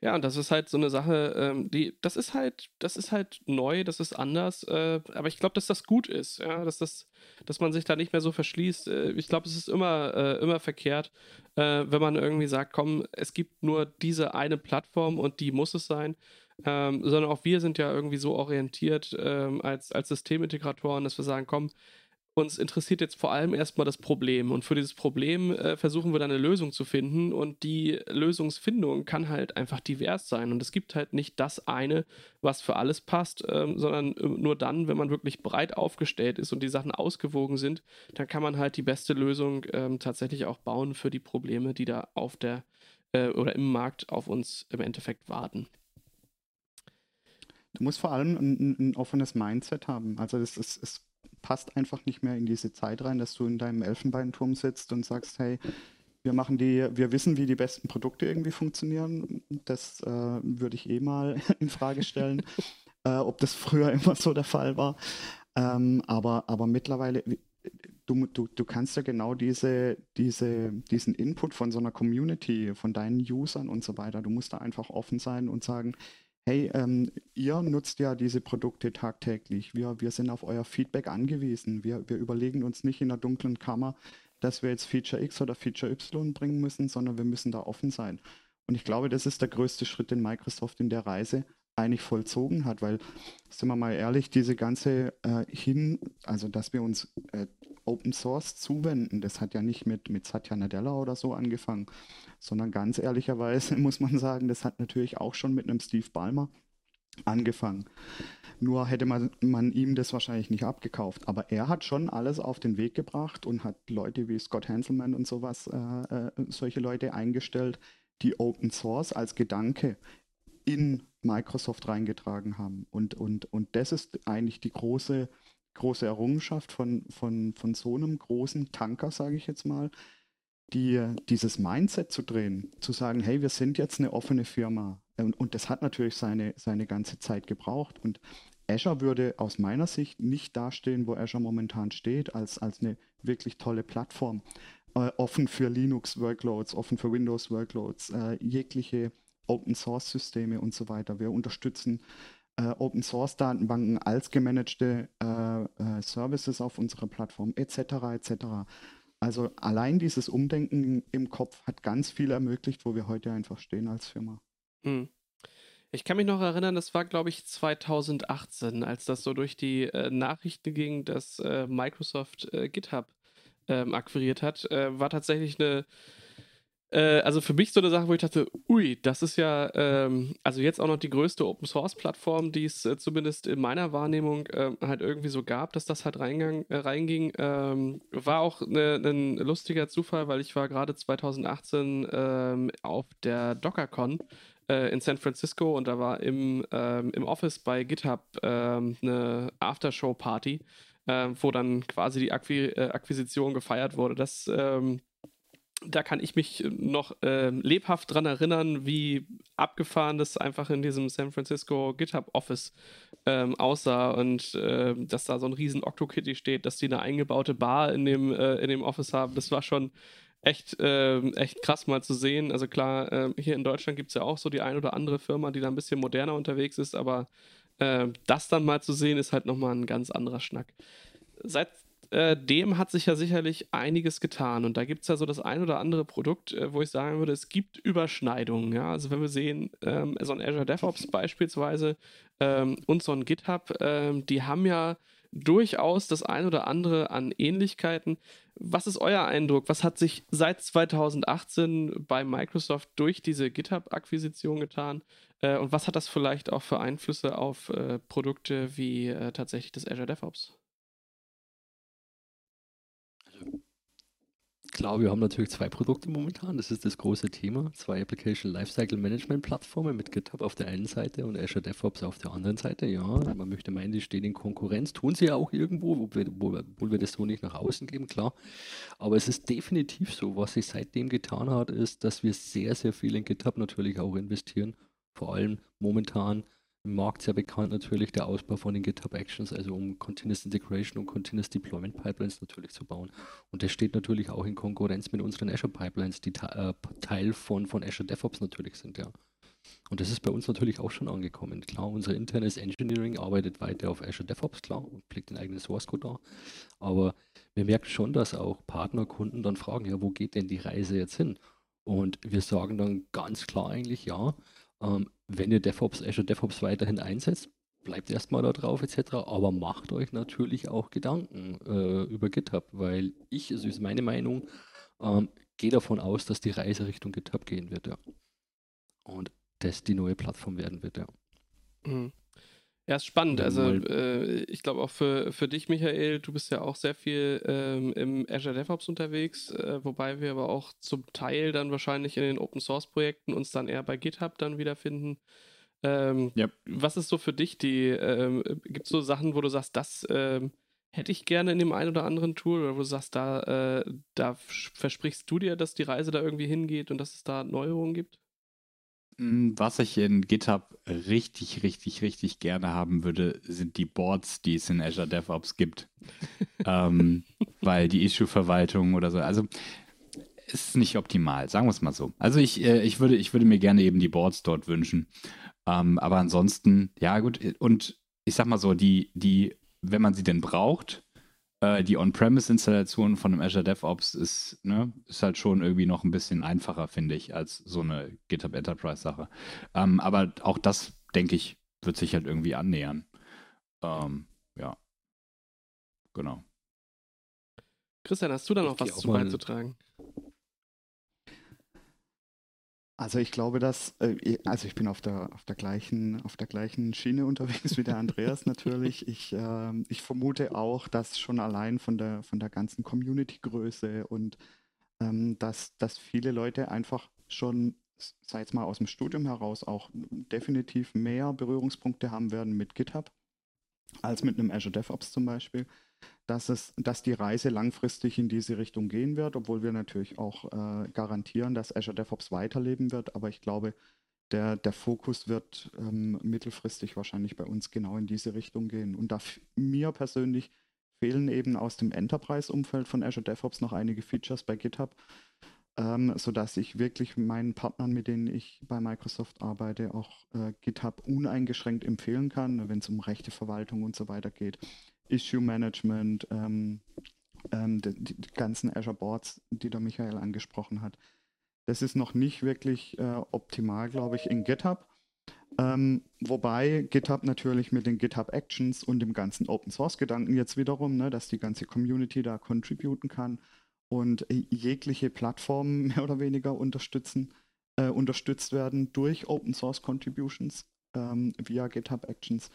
Ja, und das ist halt so eine Sache, ähm, die, das ist halt, das ist halt neu, das ist anders, äh, aber ich glaube, dass das gut ist, ja, dass das, dass man sich da nicht mehr so verschließt. Äh, ich glaube, es ist immer, äh, immer verkehrt, äh, wenn man irgendwie sagt, komm, es gibt nur diese eine Plattform und die muss es sein. Ähm, sondern auch wir sind ja irgendwie so orientiert ähm, als, als Systemintegratoren, dass wir sagen, komm, uns interessiert jetzt vor allem erstmal das Problem. Und für dieses Problem äh, versuchen wir dann eine Lösung zu finden. Und die Lösungsfindung kann halt einfach divers sein. Und es gibt halt nicht das eine, was für alles passt, ähm, sondern äh, nur dann, wenn man wirklich breit aufgestellt ist und die Sachen ausgewogen sind, dann kann man halt die beste Lösung ähm, tatsächlich auch bauen für die Probleme, die da auf der äh, oder im Markt auf uns im Endeffekt warten. Du musst vor allem ein, ein offenes Mindset haben. Also es, es passt einfach nicht mehr in diese Zeit rein, dass du in deinem Elfenbeinturm sitzt und sagst, hey, wir machen die, wir wissen, wie die besten Produkte irgendwie funktionieren. Das äh, würde ich eh mal in Frage stellen, äh, ob das früher immer so der Fall war. Ähm, aber, aber mittlerweile, du, du, du kannst ja genau diese, diese, diesen Input von so einer Community, von deinen Usern und so weiter, du musst da einfach offen sein und sagen, hey, ähm, ihr nutzt ja diese Produkte tagtäglich. Wir, wir sind auf euer Feedback angewiesen. Wir, wir überlegen uns nicht in der dunklen Kammer, dass wir jetzt Feature X oder Feature Y bringen müssen, sondern wir müssen da offen sein. Und ich glaube, das ist der größte Schritt in Microsoft in der Reise, eigentlich vollzogen hat, weil, sind wir mal ehrlich, diese ganze äh, hin, also dass wir uns äh, Open Source zuwenden, das hat ja nicht mit, mit Satya Nadella oder so angefangen, sondern ganz ehrlicherweise muss man sagen, das hat natürlich auch schon mit einem Steve Ballmer angefangen. Nur hätte man, man ihm das wahrscheinlich nicht abgekauft. Aber er hat schon alles auf den Weg gebracht und hat Leute wie Scott Hanselman und sowas, äh, äh, solche Leute eingestellt, die Open Source als Gedanke in Microsoft reingetragen haben. Und, und, und das ist eigentlich die große, große Errungenschaft von, von, von so einem großen Tanker, sage ich jetzt mal, die, dieses Mindset zu drehen, zu sagen, hey, wir sind jetzt eine offene Firma. Und, und das hat natürlich seine, seine ganze Zeit gebraucht. Und Azure würde aus meiner Sicht nicht dastehen, wo Azure momentan steht, als, als eine wirklich tolle Plattform. Äh, offen für Linux-Workloads, offen für Windows-Workloads, äh, jegliche Open-Source-Systeme und so weiter. Wir unterstützen äh, Open-Source-Datenbanken als gemanagte äh, äh, Services auf unserer Plattform etc. etc. Also allein dieses Umdenken im Kopf hat ganz viel ermöglicht, wo wir heute einfach stehen als Firma. Hm. Ich kann mich noch erinnern, das war, glaube ich, 2018, als das so durch die äh, Nachrichten ging, dass äh, Microsoft äh, GitHub ähm, akquiriert hat, äh, war tatsächlich eine, äh, also für mich so eine Sache, wo ich dachte, ui, das ist ja, ähm, also jetzt auch noch die größte Open Source Plattform, die es äh, zumindest in meiner Wahrnehmung halt irgendwie so gab, dass das halt reingang, reinging. Ähm, war auch ne, ein lustiger Zufall, weil ich war gerade 2018 ähm, auf der DockerCon äh, in San Francisco und da war im, ähm, im Office bei GitHub ähm, eine Aftershow-Party, äh, wo dann quasi die Akqui äh, Akquisition gefeiert wurde. Das ähm, da kann ich mich noch äh, lebhaft dran erinnern, wie abgefahren das einfach in diesem San Francisco GitHub Office ähm, aussah und äh, dass da so ein riesen OctoKitty steht, dass die eine eingebaute Bar in dem, äh, in dem Office haben. Das war schon echt, äh, echt krass mal zu sehen. Also klar, äh, hier in Deutschland gibt es ja auch so die ein oder andere Firma, die da ein bisschen moderner unterwegs ist, aber äh, das dann mal zu sehen, ist halt nochmal ein ganz anderer Schnack. Seitdem äh, hat sich ja sicherlich einiges getan und da gibt es ja so das ein oder andere Produkt, äh, wo ich sagen würde, es gibt Überschneidungen. Ja? Also wenn wir sehen, ähm, so ein Azure DevOps beispielsweise ähm, und so ein GitHub, ähm, die haben ja durchaus das ein oder andere an Ähnlichkeiten. Was ist euer Eindruck? Was hat sich seit 2018 bei Microsoft durch diese GitHub-Akquisition getan? Äh, und was hat das vielleicht auch für Einflüsse auf äh, Produkte wie äh, tatsächlich das Azure DevOps? Klar, wir haben natürlich zwei Produkte momentan. Das ist das große Thema. Zwei Application Lifecycle Management Plattformen mit GitHub auf der einen Seite und Azure DevOps auf der anderen Seite. Ja, man möchte meinen, die stehen in Konkurrenz. Tun sie ja auch irgendwo, obwohl wir das so nicht nach außen geben, klar. Aber es ist definitiv so, was sich seitdem getan hat, ist, dass wir sehr, sehr viel in GitHub natürlich auch investieren. Vor allem momentan Markt sehr bekannt natürlich der Ausbau von den GitHub Actions, also um Continuous Integration und Continuous Deployment Pipelines natürlich zu bauen. Und das steht natürlich auch in Konkurrenz mit unseren Azure Pipelines, die äh, Teil von, von Azure DevOps natürlich sind, ja. Und das ist bei uns natürlich auch schon angekommen. Klar, unser internes Engineering arbeitet weiter auf Azure DevOps, klar, und pflegt den eigenen Source Code da. Aber wir merken schon, dass auch Partnerkunden dann fragen, ja, wo geht denn die Reise jetzt hin? Und wir sagen dann ganz klar eigentlich, ja, ähm, wenn ihr DevOps, Azure DevOps weiterhin einsetzt, bleibt erstmal da drauf etc. Aber macht euch natürlich auch Gedanken äh, über GitHub, weil ich, also ist meine Meinung, ähm, gehe davon aus, dass die Reise Richtung GitHub gehen wird, ja. Und das die neue Plattform werden wird, ja. Mhm. Ja, ist spannend. Also äh, ich glaube auch für, für dich, Michael, du bist ja auch sehr viel ähm, im Azure DevOps unterwegs, äh, wobei wir aber auch zum Teil dann wahrscheinlich in den Open Source Projekten uns dann eher bei GitHub dann wiederfinden. Ähm, yep. Was ist so für dich die, ähm, gibt es so Sachen, wo du sagst, das ähm, hätte ich gerne in dem einen oder anderen Tool oder wo du sagst, da, äh, da versprichst du dir, dass die Reise da irgendwie hingeht und dass es da Neuerungen gibt? Hm, was ich in GitHub richtig, richtig, richtig gerne haben würde, sind die Boards, die es in Azure DevOps gibt. ähm, weil die Issue-Verwaltung oder so, also ist nicht optimal, sagen wir es mal so. Also ich, äh, ich, würde, ich würde mir gerne eben die Boards dort wünschen. Ähm, aber ansonsten, ja gut, und ich sag mal so, die, die, wenn man sie denn braucht, äh, die On-Premise-Installation von einem Azure DevOps ist, ne, ist halt schon irgendwie noch ein bisschen einfacher, finde ich, als so eine GitHub Enterprise-Sache. Ähm, aber auch das, denke ich, wird sich halt irgendwie annähern. Ähm, ja. Genau. Christian, hast du da noch was zu beizutragen? Also ich glaube, dass, äh, also ich bin auf der, auf der gleichen, auf der gleichen Schiene unterwegs wie der Andreas natürlich. Ich, äh, ich vermute auch, dass schon allein von der, von der ganzen Community-Größe und ähm, dass, dass viele Leute einfach schon, sei es mal aus dem Studium heraus, auch definitiv mehr Berührungspunkte haben werden mit GitHub als mit einem Azure DevOps zum Beispiel dass, es, dass die Reise langfristig in diese Richtung gehen wird, obwohl wir natürlich auch äh, garantieren, dass Azure DevOps weiterleben wird. Aber ich glaube, der, der Fokus wird ähm, mittelfristig wahrscheinlich bei uns genau in diese Richtung gehen. Und da mir persönlich fehlen eben aus dem Enterprise-Umfeld von Azure DevOps noch einige Features bei GitHub, ähm, sodass ich wirklich meinen Partnern, mit denen ich bei Microsoft arbeite, auch äh, GitHub uneingeschränkt empfehlen kann, wenn es um Rechteverwaltung und so weiter geht. Issue Management, ähm, ähm, die, die, ganzen Azure Boards, die der Michael angesprochen hat. Das ist noch nicht wirklich äh, optimal, glaube ich, in GitHub. Ähm, wobei GitHub natürlich mit den GitHub Actions und dem ganzen Open Source Gedanken jetzt wiederum, ne, dass die ganze Community da contributen kann und jegliche Plattformen mehr oder weniger unterstützen, äh, unterstützt werden durch Open Source Contributions ähm, via GitHub Actions.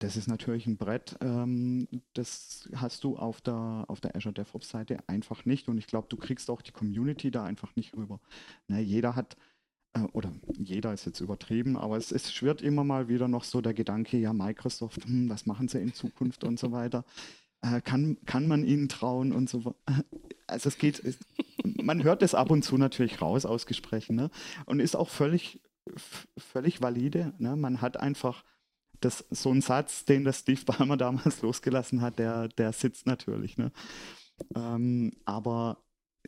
Das ist natürlich ein Brett, ähm, das hast du auf der, auf der Azure DevOps Seite einfach nicht und ich glaube, du kriegst auch die Community da einfach nicht rüber. Ne, jeder hat, äh, oder jeder ist jetzt übertrieben, aber es, es schwirrt immer mal wieder noch so der Gedanke, ja, Microsoft, hm, was machen sie in Zukunft und so weiter. Äh, kann, kann man ihnen trauen und so weiter. Also es geht, es, man hört es ab und zu natürlich raus aus Gesprächen ne? und ist auch völlig, völlig valide. Ne? Man hat einfach das, so ein Satz, den der Steve Ballmer damals losgelassen hat, der, der sitzt natürlich. Ne? Ähm, aber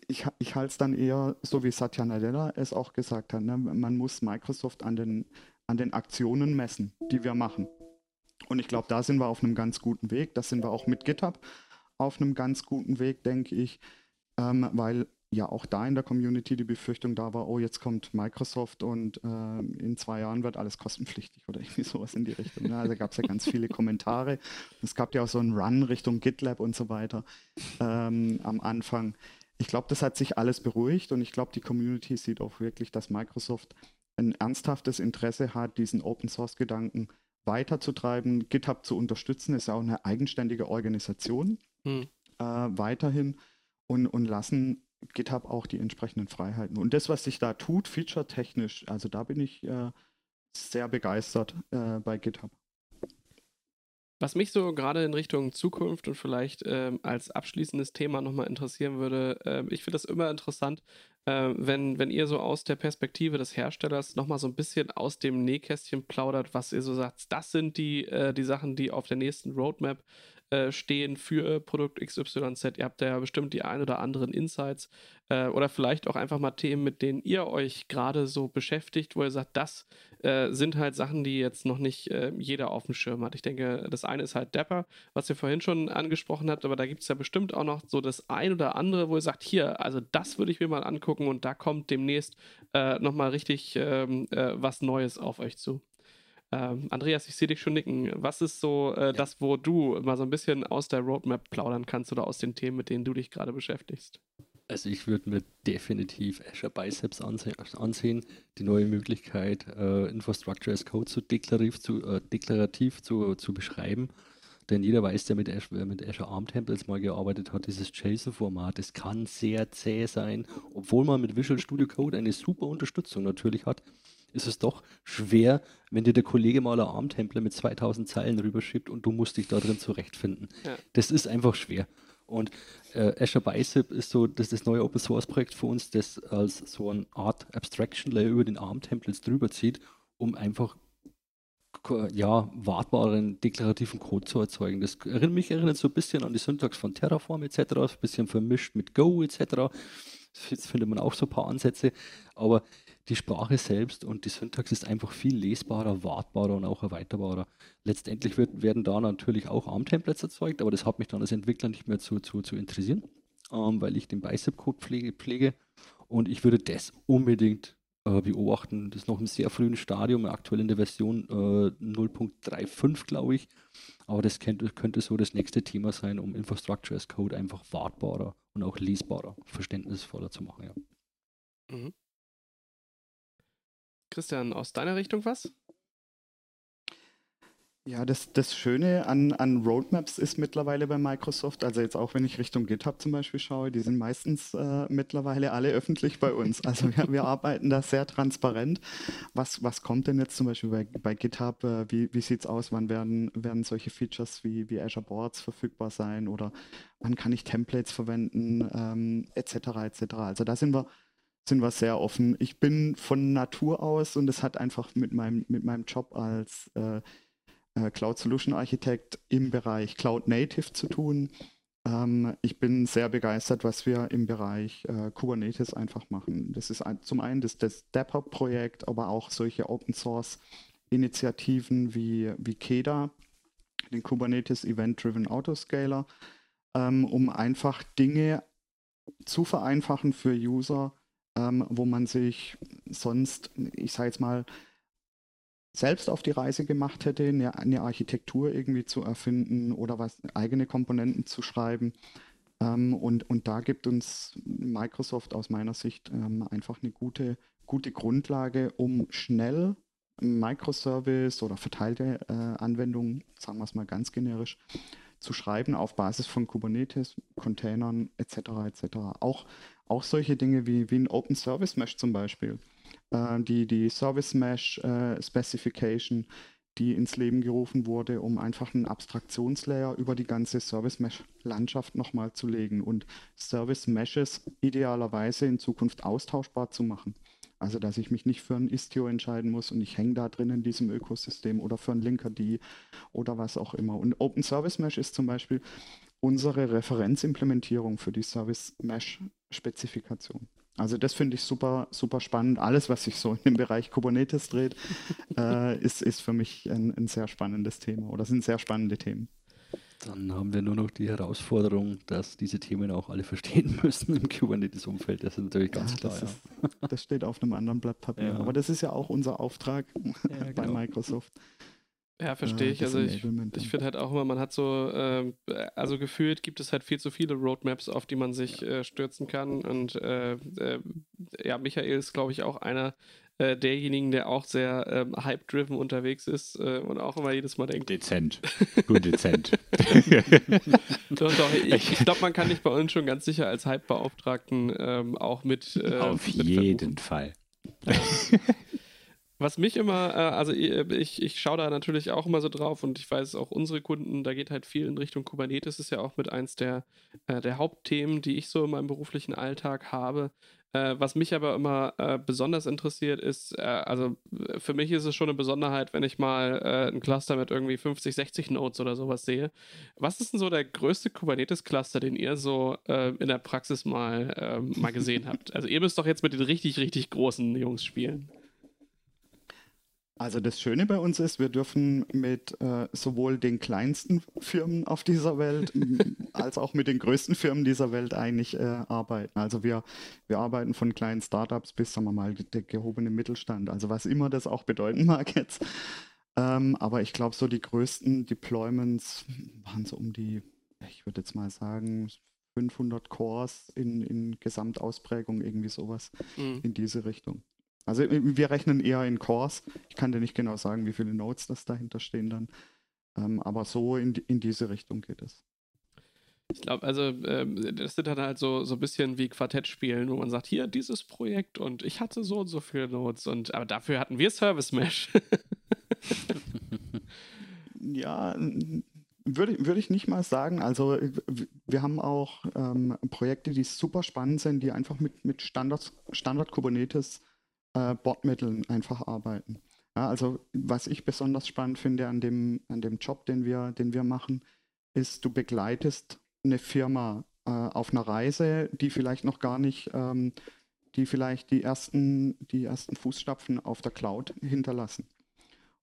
ich, ich halte es dann eher, so wie Satya Nadella es auch gesagt hat, ne? man muss Microsoft an den, an den Aktionen messen, die wir machen. Und ich glaube, da sind wir auf einem ganz guten Weg. Das sind wir auch mit GitHub auf einem ganz guten Weg, denke ich, ähm, weil ja auch da in der Community die Befürchtung da war, oh, jetzt kommt Microsoft und äh, in zwei Jahren wird alles kostenpflichtig oder irgendwie sowas in die Richtung. Ne? Also gab es ja ganz viele Kommentare. Es gab ja auch so einen Run Richtung GitLab und so weiter ähm, am Anfang. Ich glaube, das hat sich alles beruhigt und ich glaube, die Community sieht auch wirklich, dass Microsoft ein ernsthaftes Interesse hat, diesen Open Source Gedanken weiterzutreiben, GitHub zu unterstützen, ist ja auch eine eigenständige Organisation hm. äh, weiterhin und, und lassen GitHub auch die entsprechenden Freiheiten. Und das, was sich da tut, feature-technisch, also da bin ich äh, sehr begeistert äh, bei GitHub. Was mich so gerade in Richtung Zukunft und vielleicht ähm, als abschließendes Thema nochmal interessieren würde, äh, ich finde das immer interessant, äh, wenn, wenn ihr so aus der Perspektive des Herstellers nochmal so ein bisschen aus dem Nähkästchen plaudert, was ihr so sagt, das sind die, äh, die Sachen, die auf der nächsten Roadmap äh, stehen für Produkt XYZ. Ihr habt ja bestimmt die ein oder anderen Insights äh, oder vielleicht auch einfach mal Themen, mit denen ihr euch gerade so beschäftigt, wo ihr sagt, das äh, sind halt Sachen, die jetzt noch nicht äh, jeder auf dem Schirm hat. Ich denke, das eine ist halt Dapper, was ihr vorhin schon angesprochen habt, aber da gibt es ja bestimmt auch noch so das ein oder andere, wo ihr sagt, hier, also das würde ich mir mal angucken und da kommt demnächst äh, nochmal richtig ähm, äh, was Neues auf euch zu. Ähm, Andreas, ich sehe dich schon nicken. Was ist so äh, ja. das, wo du mal so ein bisschen aus der Roadmap plaudern kannst oder aus den Themen, mit denen du dich gerade beschäftigst? Also ich würde mir definitiv Azure Biceps anse ansehen, die neue Möglichkeit, äh, Infrastructure as Code zu deklarativ, zu, äh, deklarativ zu, zu beschreiben. Denn jeder weiß, der mit Azure, mit Azure ARM Templates mal gearbeitet hat, dieses JSON-Format, das kann sehr zäh sein, obwohl man mit Visual Studio Code eine super Unterstützung natürlich hat ist es doch schwer, wenn dir der Kollege mal ein ARM-Template mit 2000 Zeilen rüberschiebt und du musst dich da drin zurechtfinden. Ja. Das ist einfach schwer. Und äh, Azure Bicep ist so das, ist das neue Open Source Projekt für uns, das als so eine Art Abstraction Layer über den ARM-Templates drüber zieht, um einfach ja, wartbaren deklarativen Code zu erzeugen. Das erinnert mich erinnert so ein bisschen an die Syntax von Terraform etc., ein bisschen vermischt mit Go etc. Jetzt findet man auch so ein paar Ansätze, aber die Sprache selbst und die Syntax ist einfach viel lesbarer, wartbarer und auch erweiterbarer. Letztendlich wird, werden da natürlich auch ARM-Templates erzeugt, aber das hat mich dann als Entwickler nicht mehr zu, zu, zu interessieren, ähm, weil ich den Bicep-Code pflege, pflege und ich würde das unbedingt äh, beobachten. Das ist noch im sehr frühen Stadium, aktuell in der Version äh, 0.35, glaube ich. Aber das könnte, könnte, so das nächste Thema sein, um Infrastructure as Code einfach wartbarer und auch lesbarer, verständnisvoller zu machen. Ja. Mhm. Christian, aus deiner Richtung was? Ja, das, das Schöne an, an Roadmaps ist mittlerweile bei Microsoft, also jetzt auch wenn ich Richtung GitHub zum Beispiel schaue, die sind meistens äh, mittlerweile alle öffentlich bei uns. Also wir, wir, arbeiten da sehr transparent. Was, was kommt denn jetzt zum Beispiel bei, bei GitHub? Äh, wie wie sieht es aus? Wann werden, werden solche Features wie, wie Azure Boards verfügbar sein? Oder wann kann ich Templates verwenden? Ähm, etc. etc. Also da sind wir, sind wir sehr offen. Ich bin von Natur aus und es hat einfach mit meinem, mit meinem Job als äh, äh, Cloud Solution Architect im Bereich Cloud Native zu tun. Ähm, ich bin sehr begeistert, was wir im Bereich äh, Kubernetes einfach machen. Das ist ein, zum einen das, das DevOps-Projekt, aber auch solche Open Source Initiativen wie, wie KEDA, den Kubernetes Event Driven Autoscaler, ähm, um einfach Dinge zu vereinfachen für User, ähm, wo man sich sonst, ich sage jetzt mal, selbst auf die Reise gemacht hätte, eine, eine, Architektur irgendwie zu erfinden oder was eigene Komponenten zu schreiben. Ähm, und, und da gibt uns Microsoft aus meiner Sicht ähm, einfach eine gute, gute Grundlage, um schnell Microservice oder verteilte äh, Anwendungen, sagen wir es mal ganz generisch, zu schreiben auf Basis von Kubernetes, Containern etc. etc. Auch, auch solche Dinge wie, wie ein Open Service Mesh zum Beispiel äh, die, die Service Mesh äh, Specification, die ins Leben gerufen wurde, um einfach einen Abstraktionslayer über die ganze Service Mesh Landschaft nochmal zu legen und Service Meshes idealerweise in Zukunft austauschbar zu machen. Also, dass ich mich nicht für ein Istio entscheiden muss und ich hänge da drin in diesem Ökosystem oder für ein Linkerd oder was auch immer. Und Open Service Mesh ist zum Beispiel unsere Referenzimplementierung für die Service Mesh Spezifikation. Also das finde ich super, super spannend. Alles, was sich so in dem Bereich Kubernetes dreht, äh, ist, ist für mich ein, ein sehr spannendes Thema oder sind sehr spannende Themen. Dann haben wir nur noch die Herausforderung, dass diese Themen auch alle verstehen müssen im Kubernetes-Umfeld. Das ist natürlich ganz ja, klar. Das, ja. ist, das, steht auf einem anderen Blatt Papier. Ja. Aber das ist ja auch unser Auftrag ja, bei genau. Microsoft. Ja, verstehe äh, ich. Also ich, ich finde halt auch immer, man hat so, äh, also gefühlt gibt es halt viel zu viele Roadmaps, auf die man sich äh, stürzen kann. Und äh, äh, ja, Michael ist, glaube ich, auch einer äh, derjenigen, der auch sehr ähm, hype-driven unterwegs ist und auch immer jedes Mal denkt. Dezent. Gut dezent. doch, doch, ich, ich glaube, man kann dich bei uns schon ganz sicher als Hype-Beauftragten ähm, auch mit. auf mit jeden verbuchen. Fall. Ja. Was mich immer, äh, also äh, ich, ich schaue da natürlich auch immer so drauf und ich weiß auch unsere Kunden, da geht halt viel in Richtung Kubernetes, ist ja auch mit eins der, äh, der Hauptthemen, die ich so in meinem beruflichen Alltag habe. was mich aber immer besonders interessiert ist, also für mich ist es schon eine Besonderheit, wenn ich mal ein Cluster mit irgendwie 50, 60 Nodes oder sowas sehe. Was ist denn so der größte Kubernetes-Cluster, den ihr so in der Praxis mal, ähm, mal gesehen habt? Also ihr müsst doch jetzt mit den richtig, richtig großen Jungs spielen. Also das Schöne bei uns ist, wir dürfen mit äh, sowohl den kleinsten Firmen auf dieser Welt als auch mit den größten Firmen dieser Welt eigentlich äh, arbeiten. Also wir, wir arbeiten von kleinen Startups bis, sagen wir mal, der gehobene Mittelstand. Also was immer das auch bedeuten mag jetzt. Ähm, aber ich glaube, so die größten Deployments waren so um die, ich würde jetzt mal sagen, 500 Cores in, in Gesamtausprägung, irgendwie sowas mhm. in diese Richtung. Also äh, wir rechnen eher in Cores. Ich kann dir nicht genau sagen, wie viele Nodes das dahinter stehen dann. Ähm, aber so in, in diese Richtung geht es. Ich glaube, also ähm, das sind dann halt so, so ein bisschen wie Quartettspielen, wo man sagt, hier dieses Projekt und ich hatte so und so viele Nodes und aber dafür hatten wir Service Mesh. ja, würde, würde ich nicht mal sagen. Also wir haben auch ähm, Projekte, die super spannend sind, die einfach mit, mit Standard, Standard Kubernetes äh, Bordmitteln einfach arbeiten. Ja, also was ich besonders spannend finde an dem, an dem Job, den wir, den wir machen, ist, du begleitest eine Firma äh, auf einer Reise, die vielleicht noch gar nicht, ähm, die vielleicht die ersten, die ersten Fußstapfen auf der Cloud hinterlassen.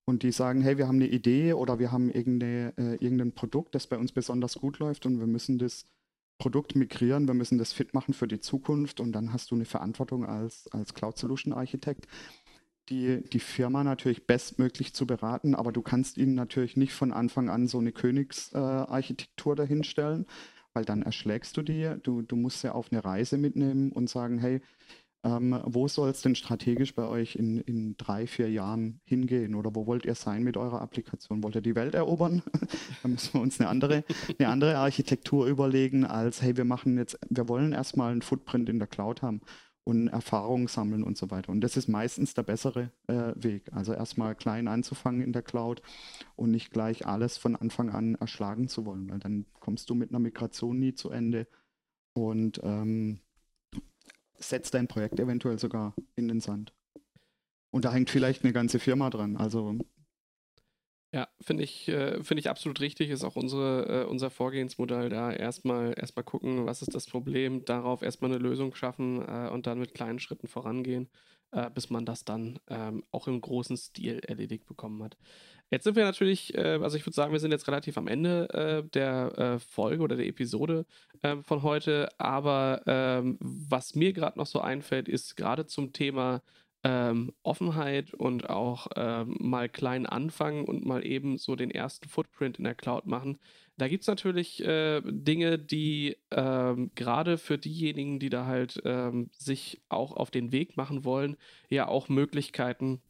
Und die sagen, hey, wir haben eine Idee oder wir haben irgendeine, äh, irgendein Produkt, das bei uns besonders gut läuft und wir müssen das Produkt migrieren, wir müssen das fit machen für die Zukunft und dann hast du eine Verantwortung als, als Cloud Solution Architekt, die, die Firma natürlich bestmöglich zu beraten, aber du kannst ihnen natürlich nicht von Anfang an so eine Königsarchitektur äh, dahinstellen, weil dann erschlägst du die. Du, du musst sie auf eine Reise mitnehmen und sagen, hey, ähm, wo soll es denn strategisch bei euch in, in drei, vier Jahren hingehen? Oder wo wollt ihr sein mit eurer Applikation? Wollt ihr die Welt erobern? Dann müssen wir uns eine andere, eine andere Architektur überlegen, als hey, wir machen jetzt, wir wollen erstmal einen Footprint in der Cloud haben und Erfahrungen sammeln und so weiter. Und das ist meistens der bessere äh, Weg. Also erstmal klein anzufangen in der Cloud und nicht gleich alles von Anfang an erschlagen zu wollen, weil dann kommst du mit einer Migration nie zu Ende und ähm, setzt dein Projekt eventuell sogar in den Sand. Und da hängt vielleicht eine ganze Firma dran. Also ja, finde ich, äh, finde ich absolut richtig. Ist auch unsere, äh, unser Vorgehensmodell da. Erstmal, erstmal gucken, was ist das Problem, darauf erstmal eine Lösung schaffen äh, und dann mit kleinen Schritten vorangehen, bis man das dann ähm, auch im großen Stil erledigt bekommen hat. Jetzt sind wir natürlich, äh, also ich würde sagen, wir sind jetzt relativ am Ende äh, der Folge oder der Episode von heute. Aber ähm, was mir gerade noch so einfällt, ist gerade zum Thema ähm, Offenheit und auch ähm, mal klein anfangen und mal eben so den ersten Footprint in der Cloud machen. Da gibt es natürlich äh, Dinge, die ähm, gerade für diejenigen, die da halt ähm, sich auch auf den Weg machen wollen, ja auch Möglichkeiten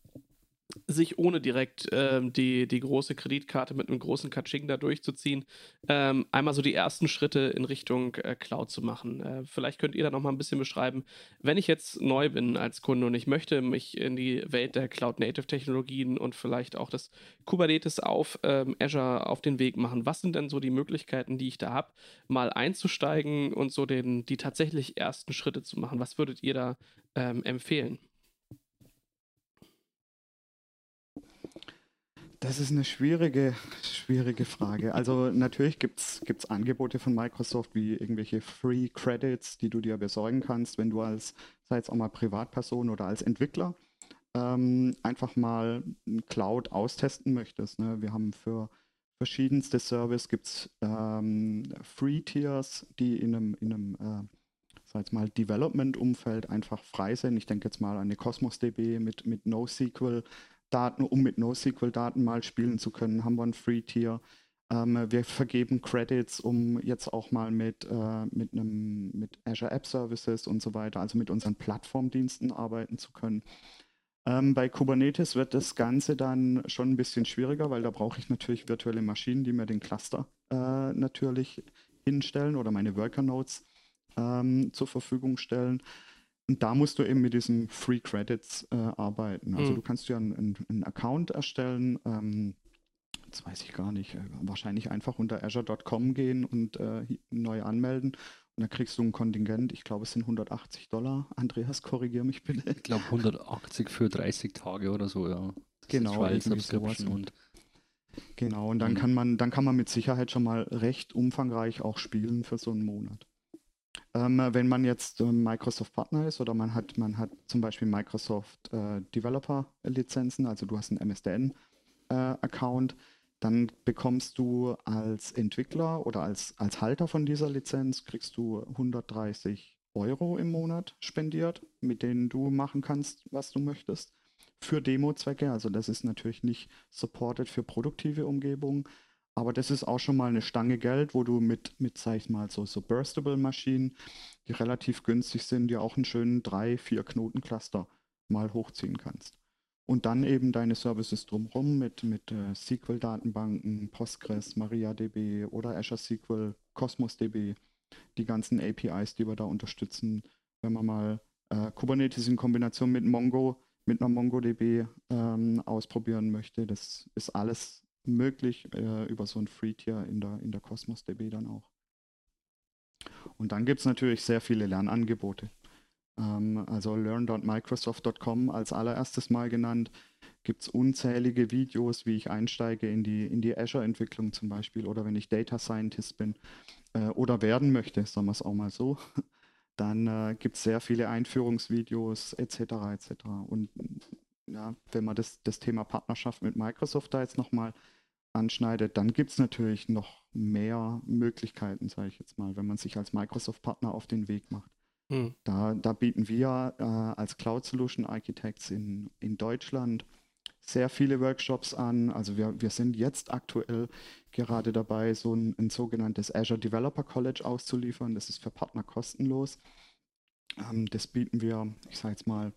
sich ohne direkt ähm, die, die große Kreditkarte mit einem großen Katsching da durchzuziehen, ähm, einmal so die ersten Schritte in Richtung äh, Cloud zu machen. Äh, vielleicht könnt ihr da nochmal ein bisschen beschreiben, wenn ich jetzt neu bin als Kunde und ich möchte mich in die Welt der Cloud-Native-Technologien und vielleicht auch das Kubernetes auf ähm, Azure auf den Weg machen. Was sind denn so die Möglichkeiten, die ich da habe, mal einzusteigen und so den, die tatsächlich ersten Schritte zu machen? Was würdet ihr da ähm, empfehlen? Das ist eine schwierige, schwierige Frage. Also natürlich gibt es Angebote von Microsoft wie irgendwelche Free Credits, die du dir besorgen kannst, wenn du als, sei jetzt auch mal Privatperson oder als Entwickler, ähm, einfach mal Cloud austesten möchtest. Ne? Wir haben für verschiedenste Service gibt es ähm, Free Tiers, die in einem, in einem äh, sag jetzt mal, Development-Umfeld einfach frei sind. Ich denke jetzt mal an eine Cosmos DB mit, mit NoSQL Daten, um mit NoSQL-Daten mal spielen zu können, haben wir ein Free-Tier. Ähm, wir vergeben Credits, um jetzt auch mal mit, äh, mit, einem, mit Azure App Services und so weiter, also mit unseren Plattformdiensten arbeiten zu können. Ähm, bei Kubernetes wird das Ganze dann schon ein bisschen schwieriger, weil da brauche ich natürlich virtuelle Maschinen, die mir den Cluster äh, natürlich hinstellen oder meine Worker Nodes ähm, zur Verfügung stellen. Und da musst du eben mit diesen Free Credits äh, arbeiten. Also mhm. du kannst ja einen, einen Account erstellen. Ähm, das weiß ich gar nicht. Äh, wahrscheinlich einfach unter azure.com gehen und äh, neu anmelden. Und dann kriegst du ein Kontingent. Ich glaube, es sind 180 Dollar. Andreas, korrigier mich bitte. Ich glaube 180 für 30 Tage oder so, ja. Das genau, und Genau, und dann mhm. kann man, dann kann man mit Sicherheit schon mal recht umfangreich auch spielen für so einen Monat. Ähm, wenn man jetzt äh, Microsoft Partner ist oder man hat, man hat zum Beispiel Microsoft äh, Developer Lizenzen, also du hast einen MSDN äh, Account, dann bekommst du als Entwickler oder als, als Halter von dieser Lizenz, kriegst du 130 Euro im Monat spendiert, mit denen du machen kannst, was du möchtest, für Demo-Zwecke. Also das ist natürlich nicht supported für produktive Umgebungen, aber das ist auch schon mal eine Stange Geld, wo du mit, mit sag ich mal, so, so Burstable-Maschinen, die relativ günstig sind, dir auch einen schönen 3-4 Knoten-Cluster mal hochziehen kannst. Und dann eben deine Services drumherum mit, mit äh, SQL-Datenbanken, Postgres, MariaDB oder Azure SQL, Cosmos DB, die ganzen APIs, die wir da unterstützen. Wenn man mal äh, Kubernetes in Kombination mit Mongo, mit einer MongoDB ähm, ausprobieren möchte, das ist alles möglich äh, über so ein Free-Tier in der, in der Cosmos DB dann auch. Und dann gibt es natürlich sehr viele Lernangebote. Ähm, also learn.microsoft.com als allererstes Mal genannt, gibt es unzählige Videos, wie ich einsteige in die, in die Azure-Entwicklung zum Beispiel oder wenn ich Data Scientist bin äh, oder werden möchte, sagen wir es auch mal so. Dann äh, gibt es sehr viele Einführungsvideos etc. etc. Und ja, wenn man das, das Thema Partnerschaft mit Microsoft da jetzt nochmal anschneidet, dann gibt es natürlich noch mehr Möglichkeiten, sage ich jetzt mal, wenn man sich als Microsoft-Partner auf den Weg macht. Hm. Da, da, bieten wir äh, als Cloud Solution Architects in, in Deutschland sehr viele Workshops an. Also wir, wir sind jetzt aktuell gerade dabei, so ein, ein sogenanntes Azure Developer College auszuliefern. Das ist für Partner kostenlos. Ähm, das bieten wir, ich sage jetzt mal,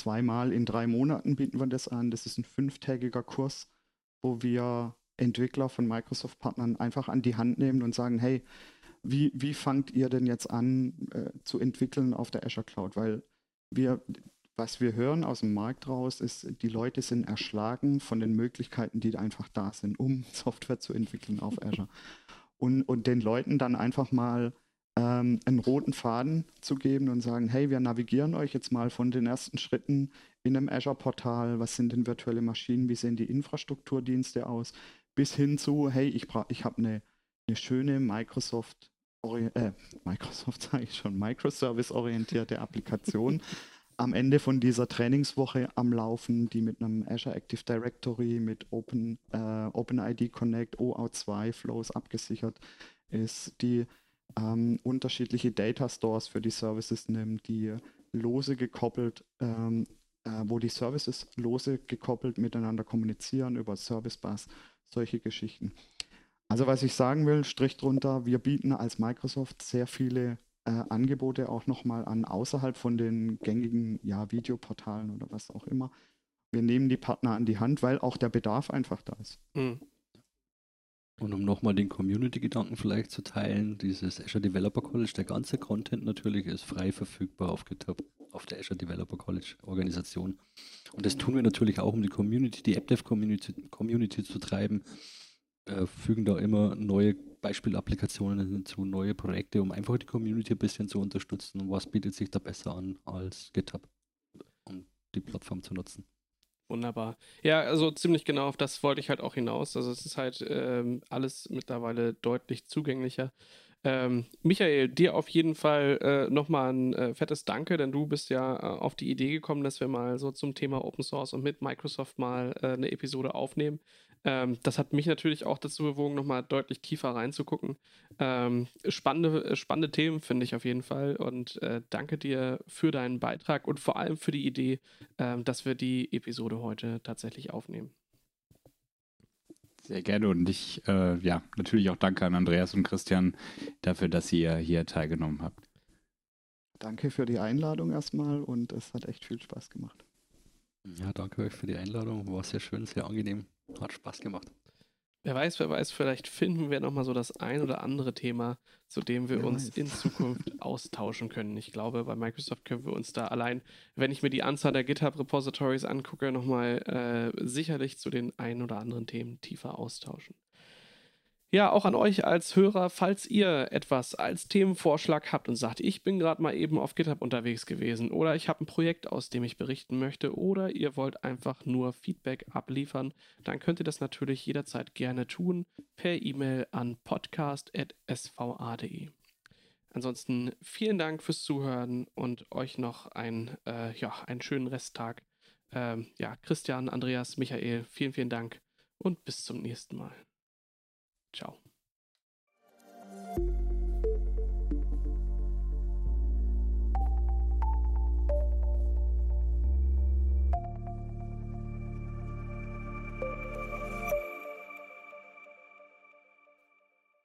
zweimal in drei Monaten bieten wir das an. Das ist ein fünftägiger Kurs, wo wir Entwickler von Microsoft-Partnern einfach an die Hand nehmen und sagen, hey, wie, wie fangt ihr denn jetzt an äh, zu entwickeln auf der Azure Cloud? Weil wir, was wir hören aus dem Markt raus, ist, die Leute sind erschlagen von den Möglichkeiten, die einfach da sind, um Software zu entwickeln auf Azure. Und, und den Leuten dann einfach mal ähm, einen roten Faden zu geben und sagen, hey, wir navigieren euch jetzt mal von den ersten Schritten in einem Azure-Portal, was sind denn virtuelle Maschinen, wie sehen die Infrastrukturdienste aus, bis hin zu, hey, ich, ich habe eine, eine schöne Microsoft, äh, Microsoft sage ich schon, Microservice-orientierte Applikation am Ende von dieser Trainingswoche am Laufen, die mit einem Azure Active Directory, mit Open, äh, OpenID Connect, OAuth2 Flows abgesichert ist, die ähm, unterschiedliche Data Stores für die Services nimmt, die lose gekoppelt, ähm, äh, wo die Services lose gekoppelt miteinander kommunizieren über Service Bus, solche Geschichten. Also was ich sagen will, Strich drunter, wir bieten als Microsoft sehr viele äh, Angebote auch nochmal an, außerhalb von den gängigen ja, Videoportalen oder was auch immer. Wir nehmen die Partner an die Hand, weil auch der Bedarf einfach da ist. Mhm. Und um nochmal den Community-Gedanken vielleicht zu teilen, dieses Azure Developer College, der ganze Content natürlich ist frei verfügbar auf GitHub, auf der Azure Developer College Organisation. Und das tun wir natürlich auch, um die Community, die AppDev-Community Community zu treiben, äh, fügen da immer neue Beispielapplikationen hinzu, neue Projekte, um einfach die Community ein bisschen zu unterstützen. Was bietet sich da besser an als GitHub, um die Plattform zu nutzen? Wunderbar. Ja, also ziemlich genau auf das wollte ich halt auch hinaus. Also es ist halt ähm, alles mittlerweile deutlich zugänglicher. Ähm, Michael, dir auf jeden Fall äh, nochmal ein äh, fettes Danke, denn du bist ja äh, auf die Idee gekommen, dass wir mal so zum Thema Open Source und mit Microsoft mal äh, eine Episode aufnehmen. Ähm, das hat mich natürlich auch dazu bewogen, nochmal deutlich tiefer reinzugucken. Ähm, spannende, äh, spannende Themen finde ich auf jeden Fall und äh, danke dir für deinen Beitrag und vor allem für die Idee, äh, dass wir die Episode heute tatsächlich aufnehmen. Sehr gerne und ich, äh, ja, natürlich auch danke an Andreas und Christian dafür, dass ihr hier teilgenommen habt. Danke für die Einladung erstmal und es hat echt viel Spaß gemacht. Ja, danke euch für die Einladung. War sehr schön, sehr angenehm. Hat Spaß gemacht. Wer weiß, wer weiß, vielleicht finden wir nochmal so das ein oder andere Thema, zu dem wir wer uns weiß. in Zukunft austauschen können. Ich glaube, bei Microsoft können wir uns da allein, wenn ich mir die Anzahl der GitHub-Repositories angucke, nochmal äh, sicherlich zu den ein oder anderen Themen tiefer austauschen. Ja, auch an euch als Hörer, falls ihr etwas als Themenvorschlag habt und sagt, ich bin gerade mal eben auf GitHub unterwegs gewesen oder ich habe ein Projekt, aus dem ich berichten möchte oder ihr wollt einfach nur Feedback abliefern, dann könnt ihr das natürlich jederzeit gerne tun per E-Mail an podcast.sva.de. Ansonsten vielen Dank fürs Zuhören und euch noch ein, äh, ja, einen schönen Resttag. Ähm, ja, Christian, Andreas, Michael, vielen, vielen Dank und bis zum nächsten Mal. Ciao.